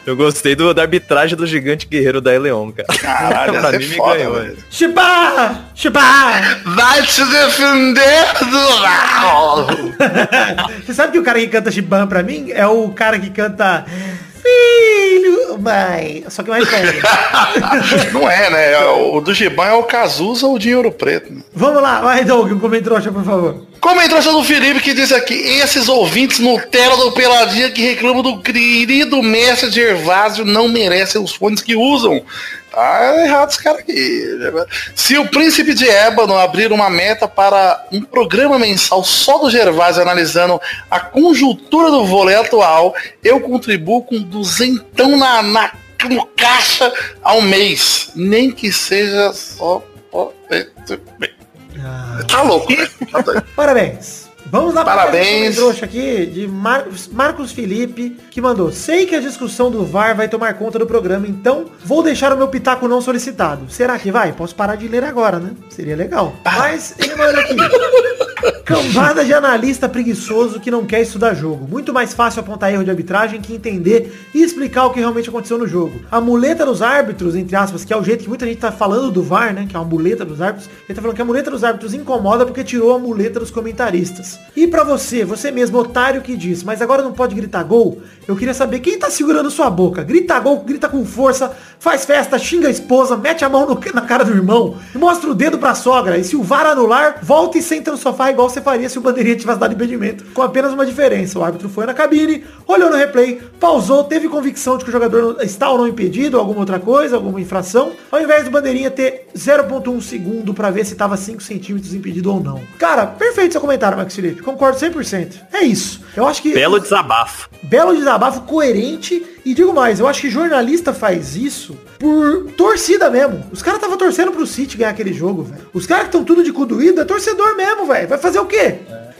Eu gostei do, da arbitragem do gigante guerreiro Dai Leon, cara. Caralho, pra ser mim me foda, ganhou. velho. Chiba! Vai te defender do mal. Você sabe que o cara que canta Chiban pra mim é o cara que canta Filho, mãe. Só que mais velho. Não é, né? O do Giban é o Cazuza ou o de Ouro Preto. né? Vamos lá, vai Doug, um comentrouxa, por favor. Comentário do Felipe que diz aqui, esses ouvintes Nutella do Peladinha que reclamam do querido mestre Gervásio não merecem os fones que usam. Tá errado esse cara aqui. Se o príncipe de Ébano abrir uma meta para um programa mensal só do Gervásio analisando a conjuntura do vôlei atual, eu contribuo com duzentão na, na no caixa ao mês. Nem que seja só... Tá louco, né? Tá. Parabéns. Vamos lá Parabéns. para trouxa aqui de Marcos, Marcos Felipe, que mandou. Sei que a discussão do VAR vai tomar conta do programa, então vou deixar o meu pitaco não solicitado. Será que vai? Posso parar de ler agora, né? Seria legal. Mas ele manda aqui. Cambada de analista preguiçoso que não quer estudar jogo. Muito mais fácil apontar erro de arbitragem que entender e explicar o que realmente aconteceu no jogo. A muleta dos árbitros, entre aspas, que é o jeito que muita gente tá falando do VAR, né? Que é uma muleta dos árbitros. Ele tá falando que a muleta dos árbitros incomoda porque tirou a muleta dos comentaristas. E pra você, você mesmo, otário que diz, mas agora não pode gritar gol? Eu queria saber quem tá segurando sua boca. Grita gol, grita com força, faz festa, xinga a esposa, mete a mão no- na cara do irmão, mostra o dedo pra sogra. E se o VAR anular, volta e senta no sofá igual você faria se o bandeirinha tivesse dado impedimento. Com apenas uma diferença. O árbitro foi na cabine, olhou no replay, pausou, teve convicção de que o jogador está ou não impedido, alguma outra coisa, alguma infração, ao invés do bandeirinha ter 0.1 segundo pra ver se estava 5 centímetros impedido ou não. Cara, perfeito seu comentário, Max Felipe. Concordo 100%. É isso. Eu acho que... Belo desabafo. Belo desabafo, coerente. E digo mais, eu acho que jornalista faz isso por torcida mesmo. Os caras estavam torcendo pro City ganhar aquele jogo, velho. Os caras que estão tudo de cu doído é torcedor mesmo, velho. Vai fazer o quê?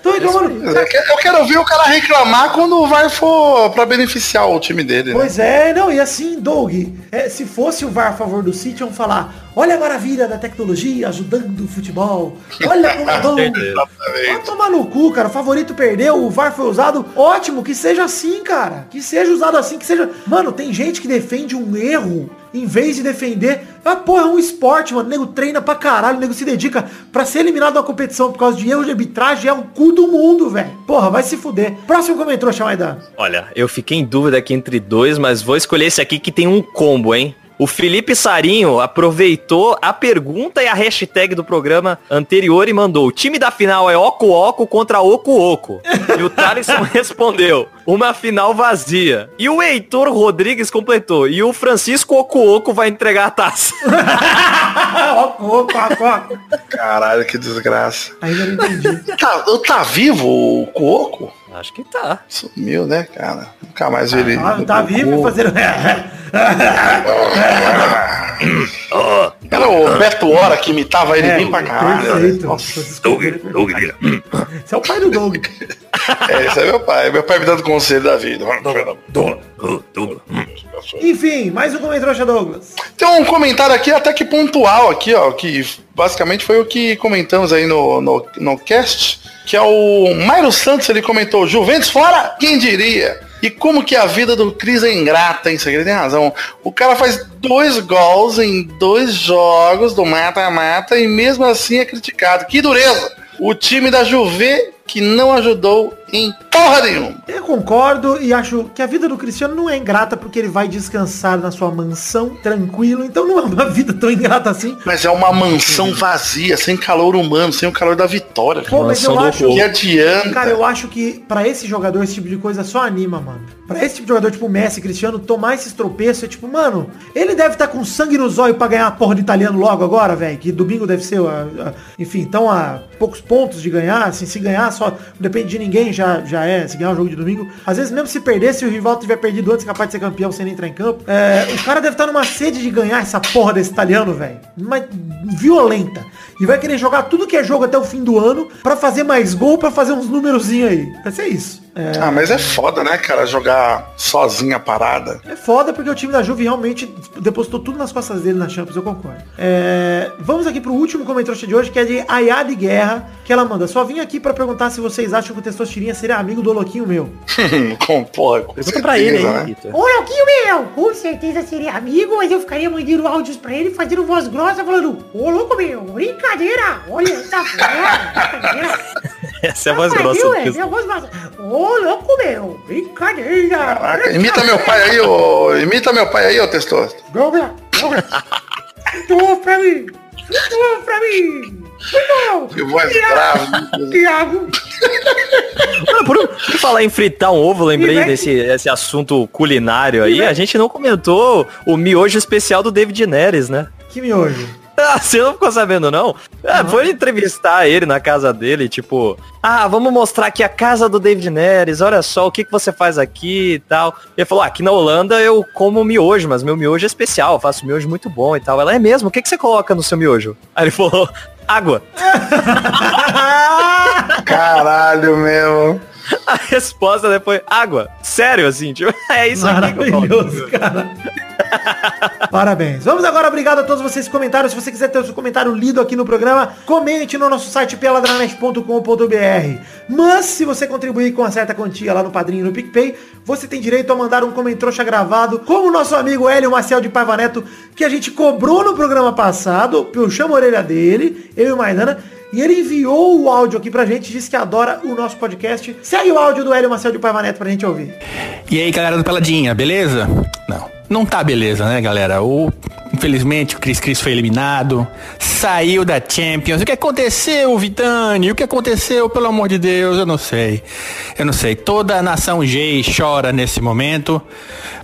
Estão reclamando. Eu quero- eu quero ouvir o cara reclamar quando o VAR for pra beneficiar o time dele. né? Pois é, não, e assim, Doug, é, se fosse o VAR a favor do City, iam falar, olha a maravilha da tecnologia ajudando o futebol, olha como é bom. Vai tomar no cu, cara, o favorito perdeu, o VAR foi usado, ótimo, que seja assim, cara, que seja usado assim, que seja... Mano, tem gente que defende um erro em vez de defender... Ah, porra, é um esporte, mano, o nego treina pra caralho, o nego se dedica pra ser eliminado da competição por causa de erro de arbitragem, é o cu do mundo, velho. Porra, vai se fuder. Próximo comentário, Chamaida. Olha, eu fiquei em dúvida aqui entre dois, mas vou escolher esse aqui que tem um combo, hein? O Felipe Sarinho aproveitou a pergunta e a hashtag do programa anterior e mandou: o time da final é Oco Oco contra Oco Oco. E o Thaleson respondeu: uma final vazia. E o Heitor Rodrigues completou: e o Francisco Oco Oco vai entregar a taça. ó, ó, ó, ó. Caralho, que desgraça. Ainda não entendi. Tá, tá vivo o Cuoco? Acho que tá. Sumiu, né, cara? Nunca mais vi ele. Ah, tá vivo fazendo. Era o Beto Hora que imitava ele É, bem pra caralho. perfeito. Nossa, Francisco Pereira. Esse é o pai do Doug. é, esse é meu pai. Meu pai me dando conselho da vida. Enfim, mais um comentário, Douglas. Tem um comentário aqui até que pontual aqui, ó, que basicamente foi o que comentamos aí no, no, no cast, que é o Mairo Santos, ele comentou, Juventus fora, quem diria? E como que a vida do Cris é ingrata, hein? Ele tem razão. O cara faz dois gols em dois jogos do mata-mata e mesmo assim é criticado. Que dureza! O time da Juve que não ajudou em porra nenhuma. Eu concordo e acho que a vida do Cristiano não é ingrata porque ele vai descansar na sua mansão, tranquilo. Então não é uma vida tão ingrata assim. Mas é uma mansão vazia, sem calor humano, sem o calor da vitória. Pô, mas eu acho Que adianta. Cara, eu acho que pra esse jogador esse tipo de coisa só anima, mano. Pra esse tipo de jogador, tipo o Messi, Cristiano, tomar esses tropeços é tipo, mano, ele deve estar com sangue no zóio pra ganhar a porra do italiano logo agora, velho. Que domingo deve ser, a- a- enfim, então a poucos pontos de ganhar, assim, se ganhar só, não depende de ninguém, já, já é, se ganhar o jogo de domingo. Às vezes mesmo se perder, se o rival tiver perdido antes, capaz de ser campeão sem nem entrar em campo. É, o cara deve estar numa sede de ganhar essa porra desse italiano, velho. Mas violenta. E vai querer jogar tudo que é jogo até o fim do ano pra fazer mais gol, pra fazer uns númerozinhos aí. Vai ser isso. É, Ah, mas é foda, né, cara, jogar sozinha a parada. é foda porque o time da Juve realmente depositou tudo nas costas dele na Champions, eu concordo. É, vamos aqui pro último comentário de hoje, que é de Ayade Guerra, que ela manda. Só vim aqui pra perguntar se vocês acham que o Testosterinha seria amigo do Louquinho meu. com porra, com Pergunta pra ele aí, né? Ô, Louquinho meu, com certeza seria amigo, mas eu ficaria mandando áudios pra ele, fazendo voz grossa, falando, ô, louco meu, brincadeira, olha essa porra, brincadeira. Essa é a voz grossa. viu, é, minha voz grossa. Ô, louco meu, brincadeira. Caraca, imita meu pai aí, ô. Imita meu pai aí, ô Testoso. Vamos lá. Fritou pra mim, fritou pra mim. Fritou. Que voz Tiago, grave. Tiago, Mano, por, por falar em fritar um ovo, lembrei E vai- desse esse assunto culinário aí. A gente não comentou o miojo especial do David Neres, né? Que miojo. Ah, você não ficou sabendo, não? É, foi entrevistar ele na casa dele, tipo, ah, vamos mostrar aqui a casa do David Neres, olha só, o que, que você faz aqui e tal. Ele falou, ah, aqui na Holanda eu como miojo, mas meu miojo é especial, eu faço miojo muito bom e tal. Ela, é mesmo? O que, que você coloca no seu miojo? Aí ele falou, água. Caralho, meu. A resposta depois, água. Sério, assim, tipo, é isso aqui. Maravilhoso, cara. Parabéns. Vamos agora, obrigado a todos vocês que comentaram. Se você quiser ter o seu comentário lido aqui no programa, comente no nosso site peladranet.com.br. Mas, se você contribuir com uma certa quantia lá no Padrinho no PicPay, você tem direito a mandar um comentrouxa gravado, como o nosso amigo Hélio Marcel de Paiva Neto, que a gente cobrou no programa passado, eu chamo a orelha dele, eu e o Maidana, e ele enviou o áudio aqui pra gente, disse que adora o nosso podcast. Segue o áudio do Hélio Marcel de Paiva Neto pra gente ouvir. E aí, galera do Peladinha, beleza? Não, não tá beleza, né, galera? O, infelizmente, o Cris Cris foi eliminado, saiu da Champions. O que aconteceu, Vitani? O que aconteceu, pelo amor de Deus? Eu não sei. Eu não sei. Toda a nação G chora nesse momento.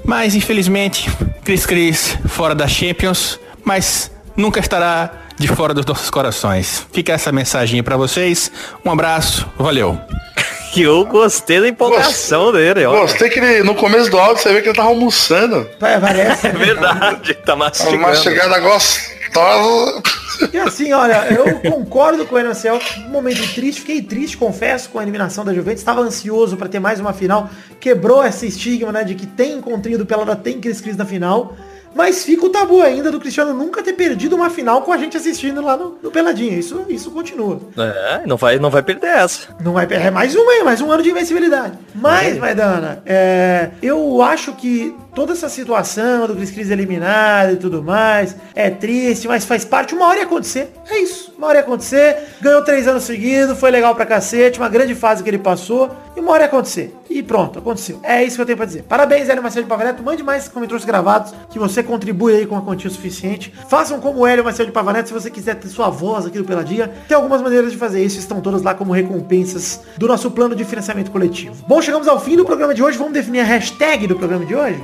Mas, infelizmente, Cris Cris fora da Champions, mas nunca estará de fora dos nossos corações. Fica essa mensagem pra vocês. Um abraço, valeu. Que eu gostei da empolgação dele, ó. Gostei que ele, no começo do áudio, você vê que ele tava almoçando. Parece. É verdade, tá Uma mastigando. chegada Então, E assim, olha, eu concordo com o Enacel. Um momento triste, fiquei triste, confesso, com a eliminação da Juventus. Estava ansioso para ter mais uma final. Quebrou esse estigma, né, de que tem encontrinho do Pelada, tem Cris Cris na final. Mas fica o tabu ainda do Cristiano nunca ter perdido uma final com a gente assistindo lá no, no Peladinha. Isso, isso continua. É, não vai, não vai perder essa. Não vai perder mais uma, aí, mais um ano de invencibilidade. Mas, Maidana, é, eu acho que toda essa situação do Cris Cris eliminado e tudo mais é triste, mas faz parte. Uma hora ia acontecer. É isso. Uma hora ia acontecer. Ganhou três anos seguidos, foi legal pra cacete, uma grande fase que ele passou. E uma hora ia acontecer. E pronto, aconteceu. É isso que eu tenho pra dizer. Parabéns, Hélio Marcelo de Pavaneto. Mande mais comentários gravados que você contribui aí com a quantia suficiente. Façam como o Hélio Marcelo de Pavaneto se você quiser ter sua voz aqui no Peladinha. Tem algumas maneiras de fazer isso. Estão todas lá como recompensas do nosso plano de financiamento coletivo. Bom, chegamos ao fim do programa de hoje. Vamos definir a hashtag do programa de hoje?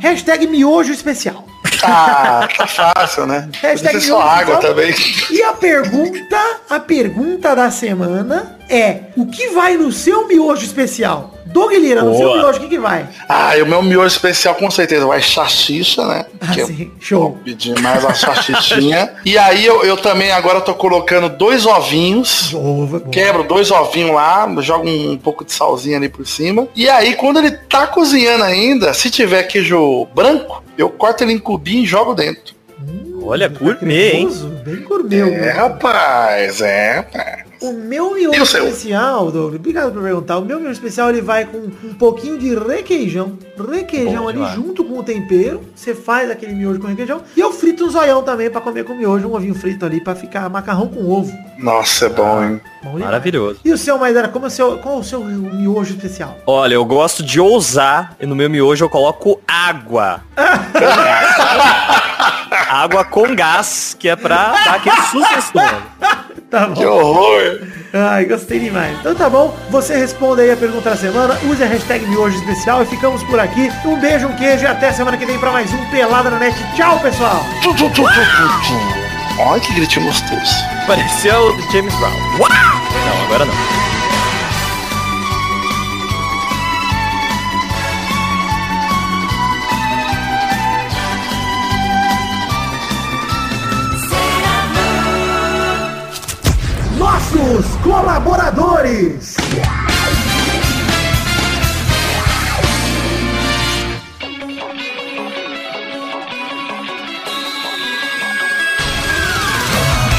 Hashtag miojo especial. ah, tá fácil, né? Hashtag só água também. E a pergunta, a pergunta da semana é, o que vai no seu miojo especial? Doug Lira, no seu miojo, o que, que vai? Ah, e o meu miojo especial com certeza vai chachicha, né? Ah, Que eu sim. Show. pedi mais uma chachichinha. e aí eu, eu também agora tô colocando dois ovinhos. Ovo. Quebro dois ovinhos lá, jogo um pouco de salzinha ali por cima. E aí, quando ele tá cozinhando ainda, se tiver queijo branco, eu corto ele em cubinho e jogo dentro. Olha, gourmet, hein? Bem gourmet. É, rapaz, é, rapaz. O meu miojo especial, Doug, obrigado por perguntar. O meu miojo especial ele vai com um pouquinho de requeijão. Requeijão Bom ali demais. junto com o tempero. Você faz aquele miojo com requeijão. E eu frito um zoião também pra comer com miojo. Um ovinho frito ali pra ficar macarrão com ovo. Nossa, é bom, hein? Bom. Maravilhoso. E o seu, Maidana, como é o seu, qual é o seu miojo especial? Olha, eu gosto de ousar e no meu miojo eu coloco água. água com gás, que é pra dar aquele susto Tá Que bom. horror! Ai, gostei demais. Então tá bom, você responde aí a pergunta da semana, use a hashtag miojo especial e ficamos por aqui. Um beijo, um queijo e até semana que vem pra mais um Pelada na Net. Tchau, pessoal! Olha que gritinho gostoso. Pareceu o do James Brown. Uau! Não, agora não. Nossos colaboradores!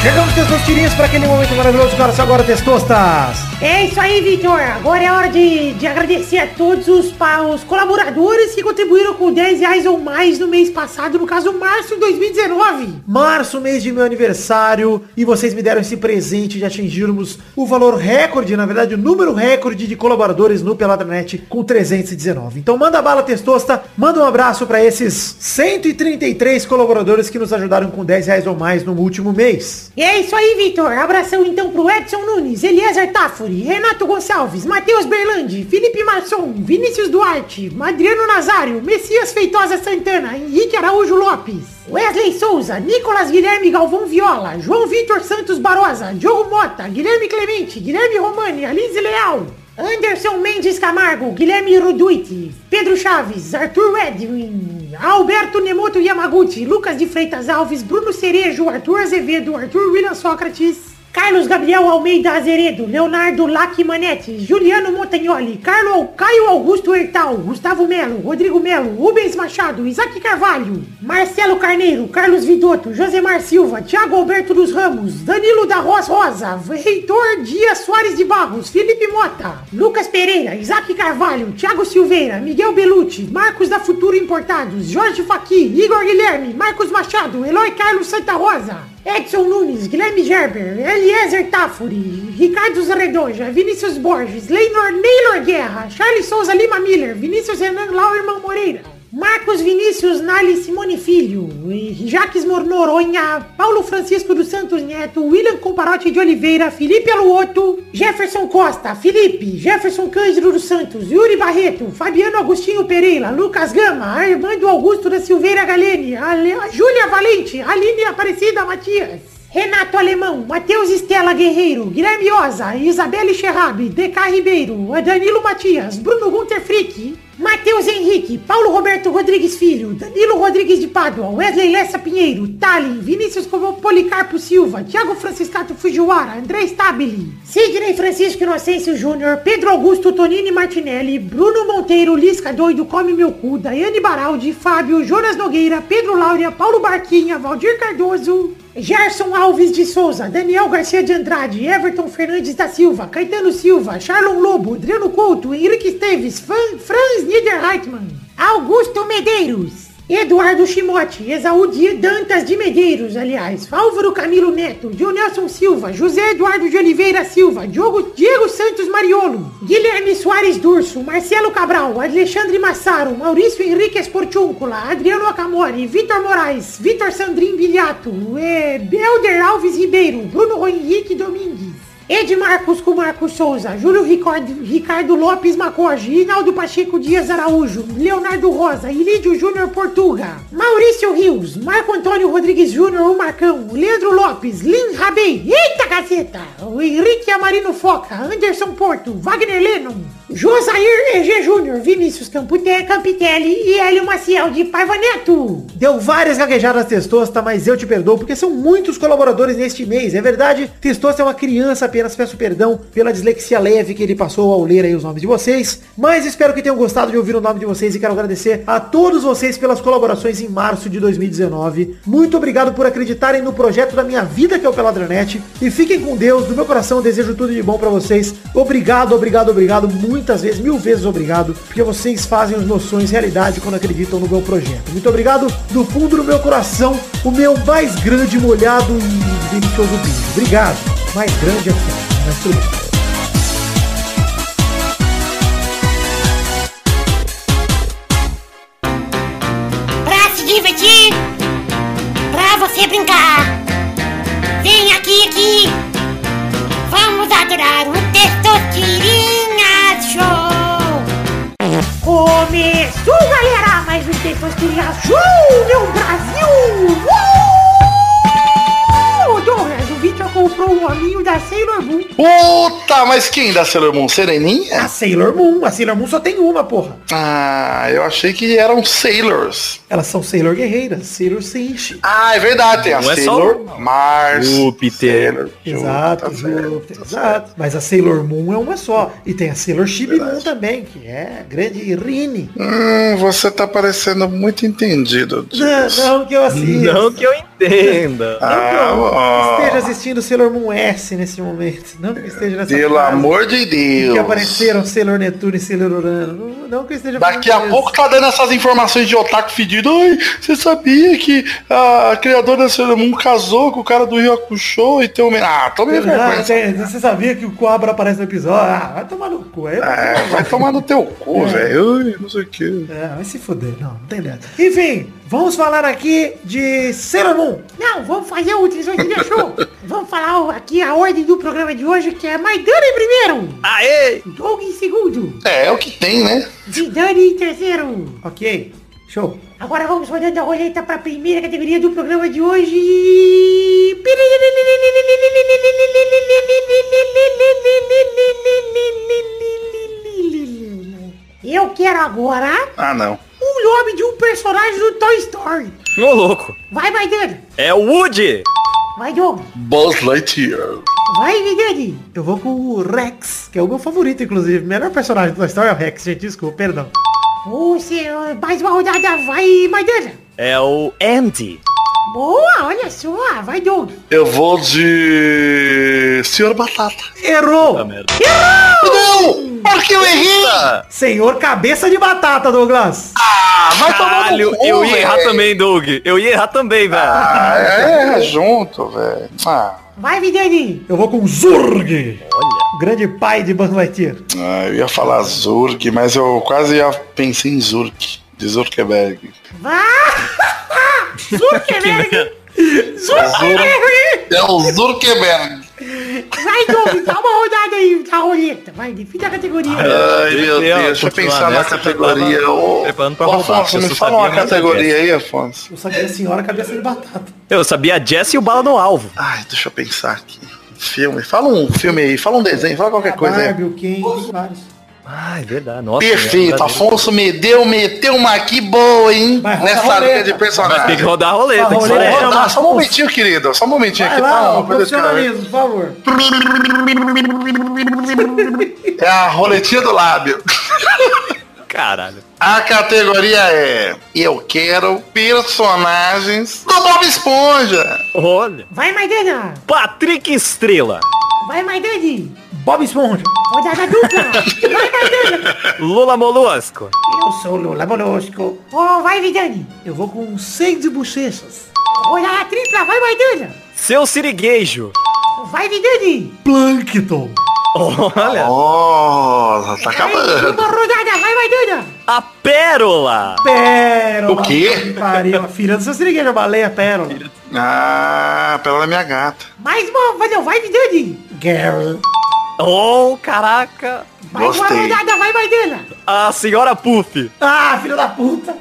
Chegamos, testosterinhas, para aquele momento maravilhoso. Agora, só agora, testostas! É isso aí, Vitor. Agora é hora de, de agradecer a todos os, os colaboradores que contribuíram com 10 reais ou mais no mês passado, no caso, março de 2019. Março, mês de meu aniversário, e vocês me deram esse presente de atingirmos o valor recorde, na verdade, o número recorde de colaboradores no Peladranet com 319. Então manda bala testosta, manda um abraço para esses 133 colaboradores que nos ajudaram com 10 reais ou mais no último mês. E é isso aí, Vitor. Abração então pro Edson Nunes, Eliezer Renato Gonçalves, Matheus Berlandi, Felipe Marçom, Vinícius Duarte, Adriano Nazário, Messias Feitosa Santana, Henrique Araújo Lopes, Wesley Souza, Nicolas Guilherme Galvão Viola, João Vitor Santos Barosa, Diogo Mota, Guilherme Clemente, Guilherme Romani, Alice Leal, Anderson Mendes Camargo, Guilherme Ruduiti, Pedro Chaves, Arthur Edwin, Alberto Nemoto Yamaguchi, Lucas de Freitas Alves, Bruno Cerejo, Arthur Azevedo, Arthur William Sócrates, Carlos Gabriel Almeida Azeredo, Leonardo Lacmanetti, Juliano Montagnoli, Carlo, Caio Augusto Hertal, Gustavo Melo, Rodrigo Melo, Rubens Machado, Isaac Carvalho, Marcelo Carneiro, Carlos Vidotto, Josemar Silva, Thiago Alberto dos Ramos, Danilo da Roz Rosa, Reitor Dias Soares de Barros, Felipe Mota, Lucas Pereira, Isaac Carvalho, Thiago Silveira, Miguel Belucci, Marcos da Futuro Importados, Jorge Faqui, Igor Guilherme, Marcos Machado, Eloy Carlos Santa Rosa, Edson Nunes, Guilherme Gerber, Eliezer Tafuri, Ricardo Zredoja, Vinícius Borges, Leonor Neylor Guerra, Charles Souza Lima Miller, Vinícius Renan Lauerman Moreira, Marcos Vinícius Nali Simone Filho, Jaques Mornoronha, Paulo Francisco dos Santos Neto, William Comparotti de Oliveira, Felipe Aluoto, Jefferson Costa, Felipe, Jefferson Cândido dos Santos, Yuri Barreto, Fabiano Agostinho Pereira, Lucas Gama, Armando Augusto da Silveira Galene, Ale- Júlia Valente, Aline Aparecida Matias. Renato Alemão, Matheus Estela Guerreiro, Guilherme Oza, Isabelle Scherrabi, DK Ribeiro, Danilo Matias, Bruno Gunter Frick, Matheus Henrique, Paulo Roberto Rodrigues Filho, Danilo Rodrigues de Pádua, Wesley Lessa Pinheiro, Tallin, Vinícius Policarpo Silva, Thiago Franciscato Fujiwara, André Stabile, Sidney Francisco Inocêncio Júnior, Pedro Augusto Tonini Martinelli, Bruno Monteiro, Lisca Doido, Come Meu Cu, Daiane Baraldi, Fábio, Jonas Nogueira, Pedro Laura, Paulo Barquinha, Valdir Cardoso, Gerson Alves de Souza, Daniel Garcia de Andrade, Everton Fernandes da Silva, Caetano Silva, Charlon Lobo, Adriano Couto, Henrique Esteves, Fran, Franz Niederreitmann, Augusto Medeiros, Eduardo Chimote, Exaú Dantas de Medeiros, aliás, Álvaro Camilo Neto, Dionelson Silva, José Eduardo de Oliveira Silva, Diogo, Diego Santos Mariolo, Guilherme Soares Durso, Marcelo Cabral, Alexandre Massaro, Maurício Henrique Esportúncula, Adriano Acamori, Vitor Moraes, Vitor Sandrin Bilhato, Belder Alves Ribeiro, Bruno Henrique Domingues, Edmarcos com Marcos Souza, Júlio Ricardo, Ricardo Lopes Macoge, Rinaldo Pacheco Dias Araújo, Leonardo Rosa, Ilídio Júnior Portuga, Maurício Rios, Marco Antônio Rodrigues Júnior, o Marcão, Leandro Lopes, Lin Rabei, eita caceta, o Henrique Amarino Foca, Anderson Porto, Wagner Lennon, Josair EG Júnior, Vinícius Campute, Campitelli e Hélio Maciel de Paiva Neto. Deu várias gaguejadas Testosta, mas eu te perdoo porque são muitos colaboradores neste mês. É verdade, Testosta é uma criança, apenas peço perdão pela dislexia leve que ele passou ao ler aí os nomes de vocês. Mas espero que tenham gostado de ouvir o nome de vocês e quero agradecer a todos vocês pelas colaborações em março de 2019. Muito obrigado por acreditarem no projeto da minha vida que é o Peladranet. E fiquem com Deus, do meu coração eu desejo tudo de bom para vocês. Obrigado, obrigado, obrigado. Muitas vezes, mil vezes obrigado, porque vocês fazem os sonhos realidade quando acreditam no meu projeto. Muito obrigado do fundo do meu coração, o meu mais grande, molhado e delicioso beijo. Obrigado. Mais grande aqui, tudo bem. Pra se divertir, pra você brincar, vem aqui, aqui, vamos adorar o Testosterinha Show! Começou, galera, mais um Testosterinha Show, meu Brasil! Uh! Comprou o olhinho da Sailor Moon. Puta, mas quem da Sailor Moon? Sereninha? A Sailor Moon, a Sailor Moon só tem uma, porra. Ah, eu achei que eram Sailors. Elas são Sailor Guerreiras, Sailor Senshi. Ah, é verdade, tem a Não é só Sailor Mars. Júpiter. Sailor Exato, tá Júpiter, tá exato. Mas a Sailor Moon é uma só. E tem a Sailor Chibi Moon também, que é a grande Rini. Hum, você tá parecendo muito entendido Não, disso. não que eu assista. Não que eu entenda. Não que Ah, eu bom. esteja assistindo Sailor Moon S nesse momento. Não que esteja nessa Pelo fase amor de Deus. Que apareceram Sailor Netuno e Sailor Urano. Não, não que eu esteja Daqui a isso. pouco tá dando essas informações de otaku fedido. Ai, você sabia que a criadora da Sailor Moon casou com o cara do Rio e tem um... Ah, tome Ah, vergonha. você sabia que o Cobra aparece no episódio? Ah, vai tomar no cu. Aí, É, vai tomar no teu cu, É. velho. Não sei o que. É, vai se fuder. Não, não tem nada. Enfim, vamos falar aqui de Sailor Moon. Não, vamos fazer o Testosterinha Show. vamos falar aqui a ordem do programa de hoje, que é Maidana em primeiro, Aê! Doug em segundo, É, é o que tem, né? Zidane em terceiro. Ok, show. Agora vamos rodando a roleta para a primeira categoria do programa de hoje. Eu quero agora Ah, não. O nome de um personagem do Toy Story. Ô louco. Vai, Maidana. É o Woody. Vai, Doug. Buzz Lightyear. Vai, Vidani. Eu vou com o Rex, que é o meu favorito, inclusive. O melhor personagem da história é o Rex, gente. Desculpa, perdão. Você, mais uma rodada. Vai, Maidana. É o Andy. Boa, olha só. Vai, Doug. Eu vou de... Senhor Batata. Errou! Ah, merda. Não! Por que eu errei? Senhor Cabeça de Batata, Douglas. Ah, vai tomar no Caralho, cu, eu ia errar também, Doug. Eu ia errar também, velho. Ah, é, é junto, velho. Ah, Vai, Vidani. Eu vou com o Zurg. Olha. Grande pai de Buzz Lightyear. ah, eu ia falar Zurg, mas eu quase ia pensei em Zurg. De Zurkeberg. Vai. Zuckerberg. Zuckerberg. É o Zurkeberg. Vai, Doug. Dá uma rodada aí da roleta. Vai, define a categoria. Ai, meu Deus, deixa eu pensar na categoria. Ô, Afonso, me fala sabia uma mais categoria aí, Afonso. Eu sabia a senhora Cabeça de Batata. Eu sabia a Jess e o Bala no Alvo. Ai, deixa eu pensar aqui. Filme. Fala um filme aí, fala um desenho, fala qualquer A coisa aí. Barbie, o Ken, vários. Ah, é verdade. Nossa, Perfeito, é Afonso me deu, meteu uma aqui boa, hein? Nessa roleta. linha de Tem que personagem. rodar a roleta. Que roleta. Vou rodar, só um momentinho, querido. Só um momentinho Vai aqui. lá, tá? ó, profissionalismo, por favor. É a roletinha do lábio. Caralho. A categoria é Eu quero personagens do Bob Esponja. Olha. Vai, Maidana. Patrick Estrela. Vai, Maidani. Bob Esponja. Rodada dupla. Vai, Maidana. Lula Molusco. Eu sou o Lula Molusco. Ó, vai, Vidani. Eu vou com seis de bochechas. Rodada tripla. Vai, Maidana. Seu Sirigueijo. Vai, Vidani. Plankton. Olha. Nossa, tá acabando. Uma rodada. Vai, Maidana. A Pérola. Pérola. O quê? Pariu, a filha do seu siriguejo, a baleia Pérola. Ah, pela minha gata. Mais uma. Vai, não. Vai, Vidani. Gary. Oh, caraca. Uma Gostei. rodada. Vai, Maidana. A Senhora Puff. Ah, filha da puta.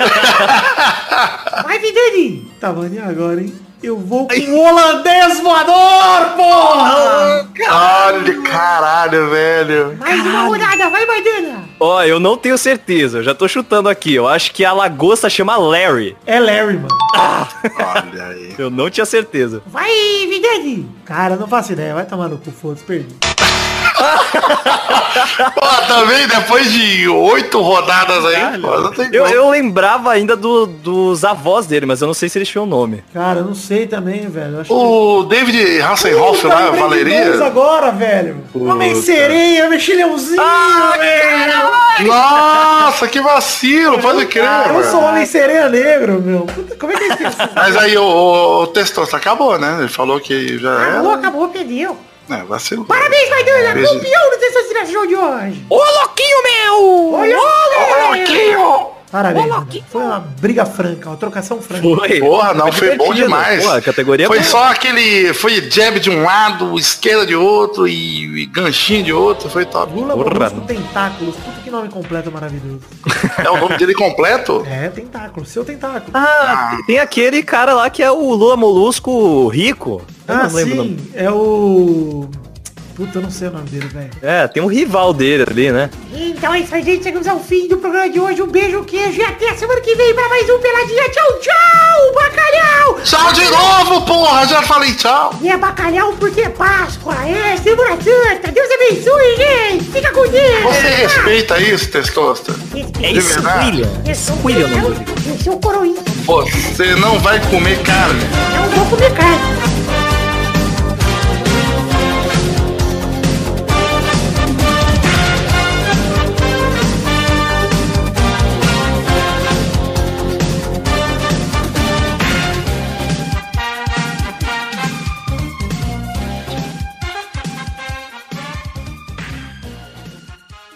Vai, Vidani. Tá, e agora, hein? Eu vou com o holandês voador, porra! Olha, caralho, velho. Mais uma rodada. Vai, Maidana. Ó, eu não tenho certeza. Eu já tô chutando aqui. Eu acho que a lagosta chama Larry. É Larry, mano. Olha aí. Eu não tinha certeza. Vai, Vidani. Cara, não faço ideia. Vai tomar no cu, foda-se, perdi. Pô, também depois de oito rodadas aí, pô, não tem Eu, como. eu lembrava ainda do- dos avós dele, mas eu não sei se eles tinham nome. Cara, eu não sei também, velho. Eu Acho O David Hasselhoff lá, dois Valeria. agora, velho. Homem sereia, mexilhãozinho, velho. Nossa, que vacilo, pode crer. Eu sou velho. homem sereia negro, meu. Puta, como é que eu esqueci? Mas aí o, o, o Testosta acabou, né? Ele falou que já Acabou, era. acabou, perdeu. É, vacilo. Parabéns, Maidana. Beijo. Campeão do Testosterona de hoje. Ô, louquinho meu! Olha, olha. Parabéns. Foi uma briga franca, uma trocação franca. Foi. Porra, não, foi bom divertido. demais. Pô, a categoria foi boa. só aquele. Foi jab de um lado, esquerda de outro e, e ganchinho de outro. Foi top. Lula Porra. Molusco Tentáculos. Puta que nome completo maravilhoso. É o nome dele completo? É, tentáculo. Seu tentáculo. Ah, tem aquele cara lá que é o Lula Molusco rico. Eu Ah, não lembro o nome. sim. É o... Puta, eu não sei o nome dele, velho. É, tem um rival dele ali, né? Então é isso aí, gente. Chegamos ao fim do programa de hoje. Um beijo, queijo e até a semana que vem para mais um Peladinha. Tchau, tchau, bacalhau. Tchau de novo, porra! Já falei tchau! E é bacalhau porque é Páscoa. É Semana Santa. Deus abençoe, gente. Fica com Deus. Você respeita isso, Testosta? É isso? William. Eu sou o William o nome William. dele. Eu sou o coroinha. Você não vai comer carne. Não vou comer carne.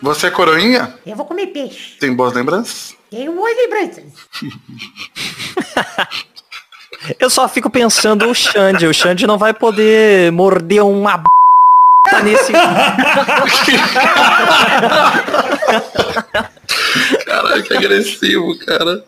Você é coroinha? Eu vou comer peixe. Tem boas lembranças? Tenho boas lembranças. Eu só fico pensando o Xande. O Xande não vai poder morder uma b... nesse... Caralho, que agressivo, cara.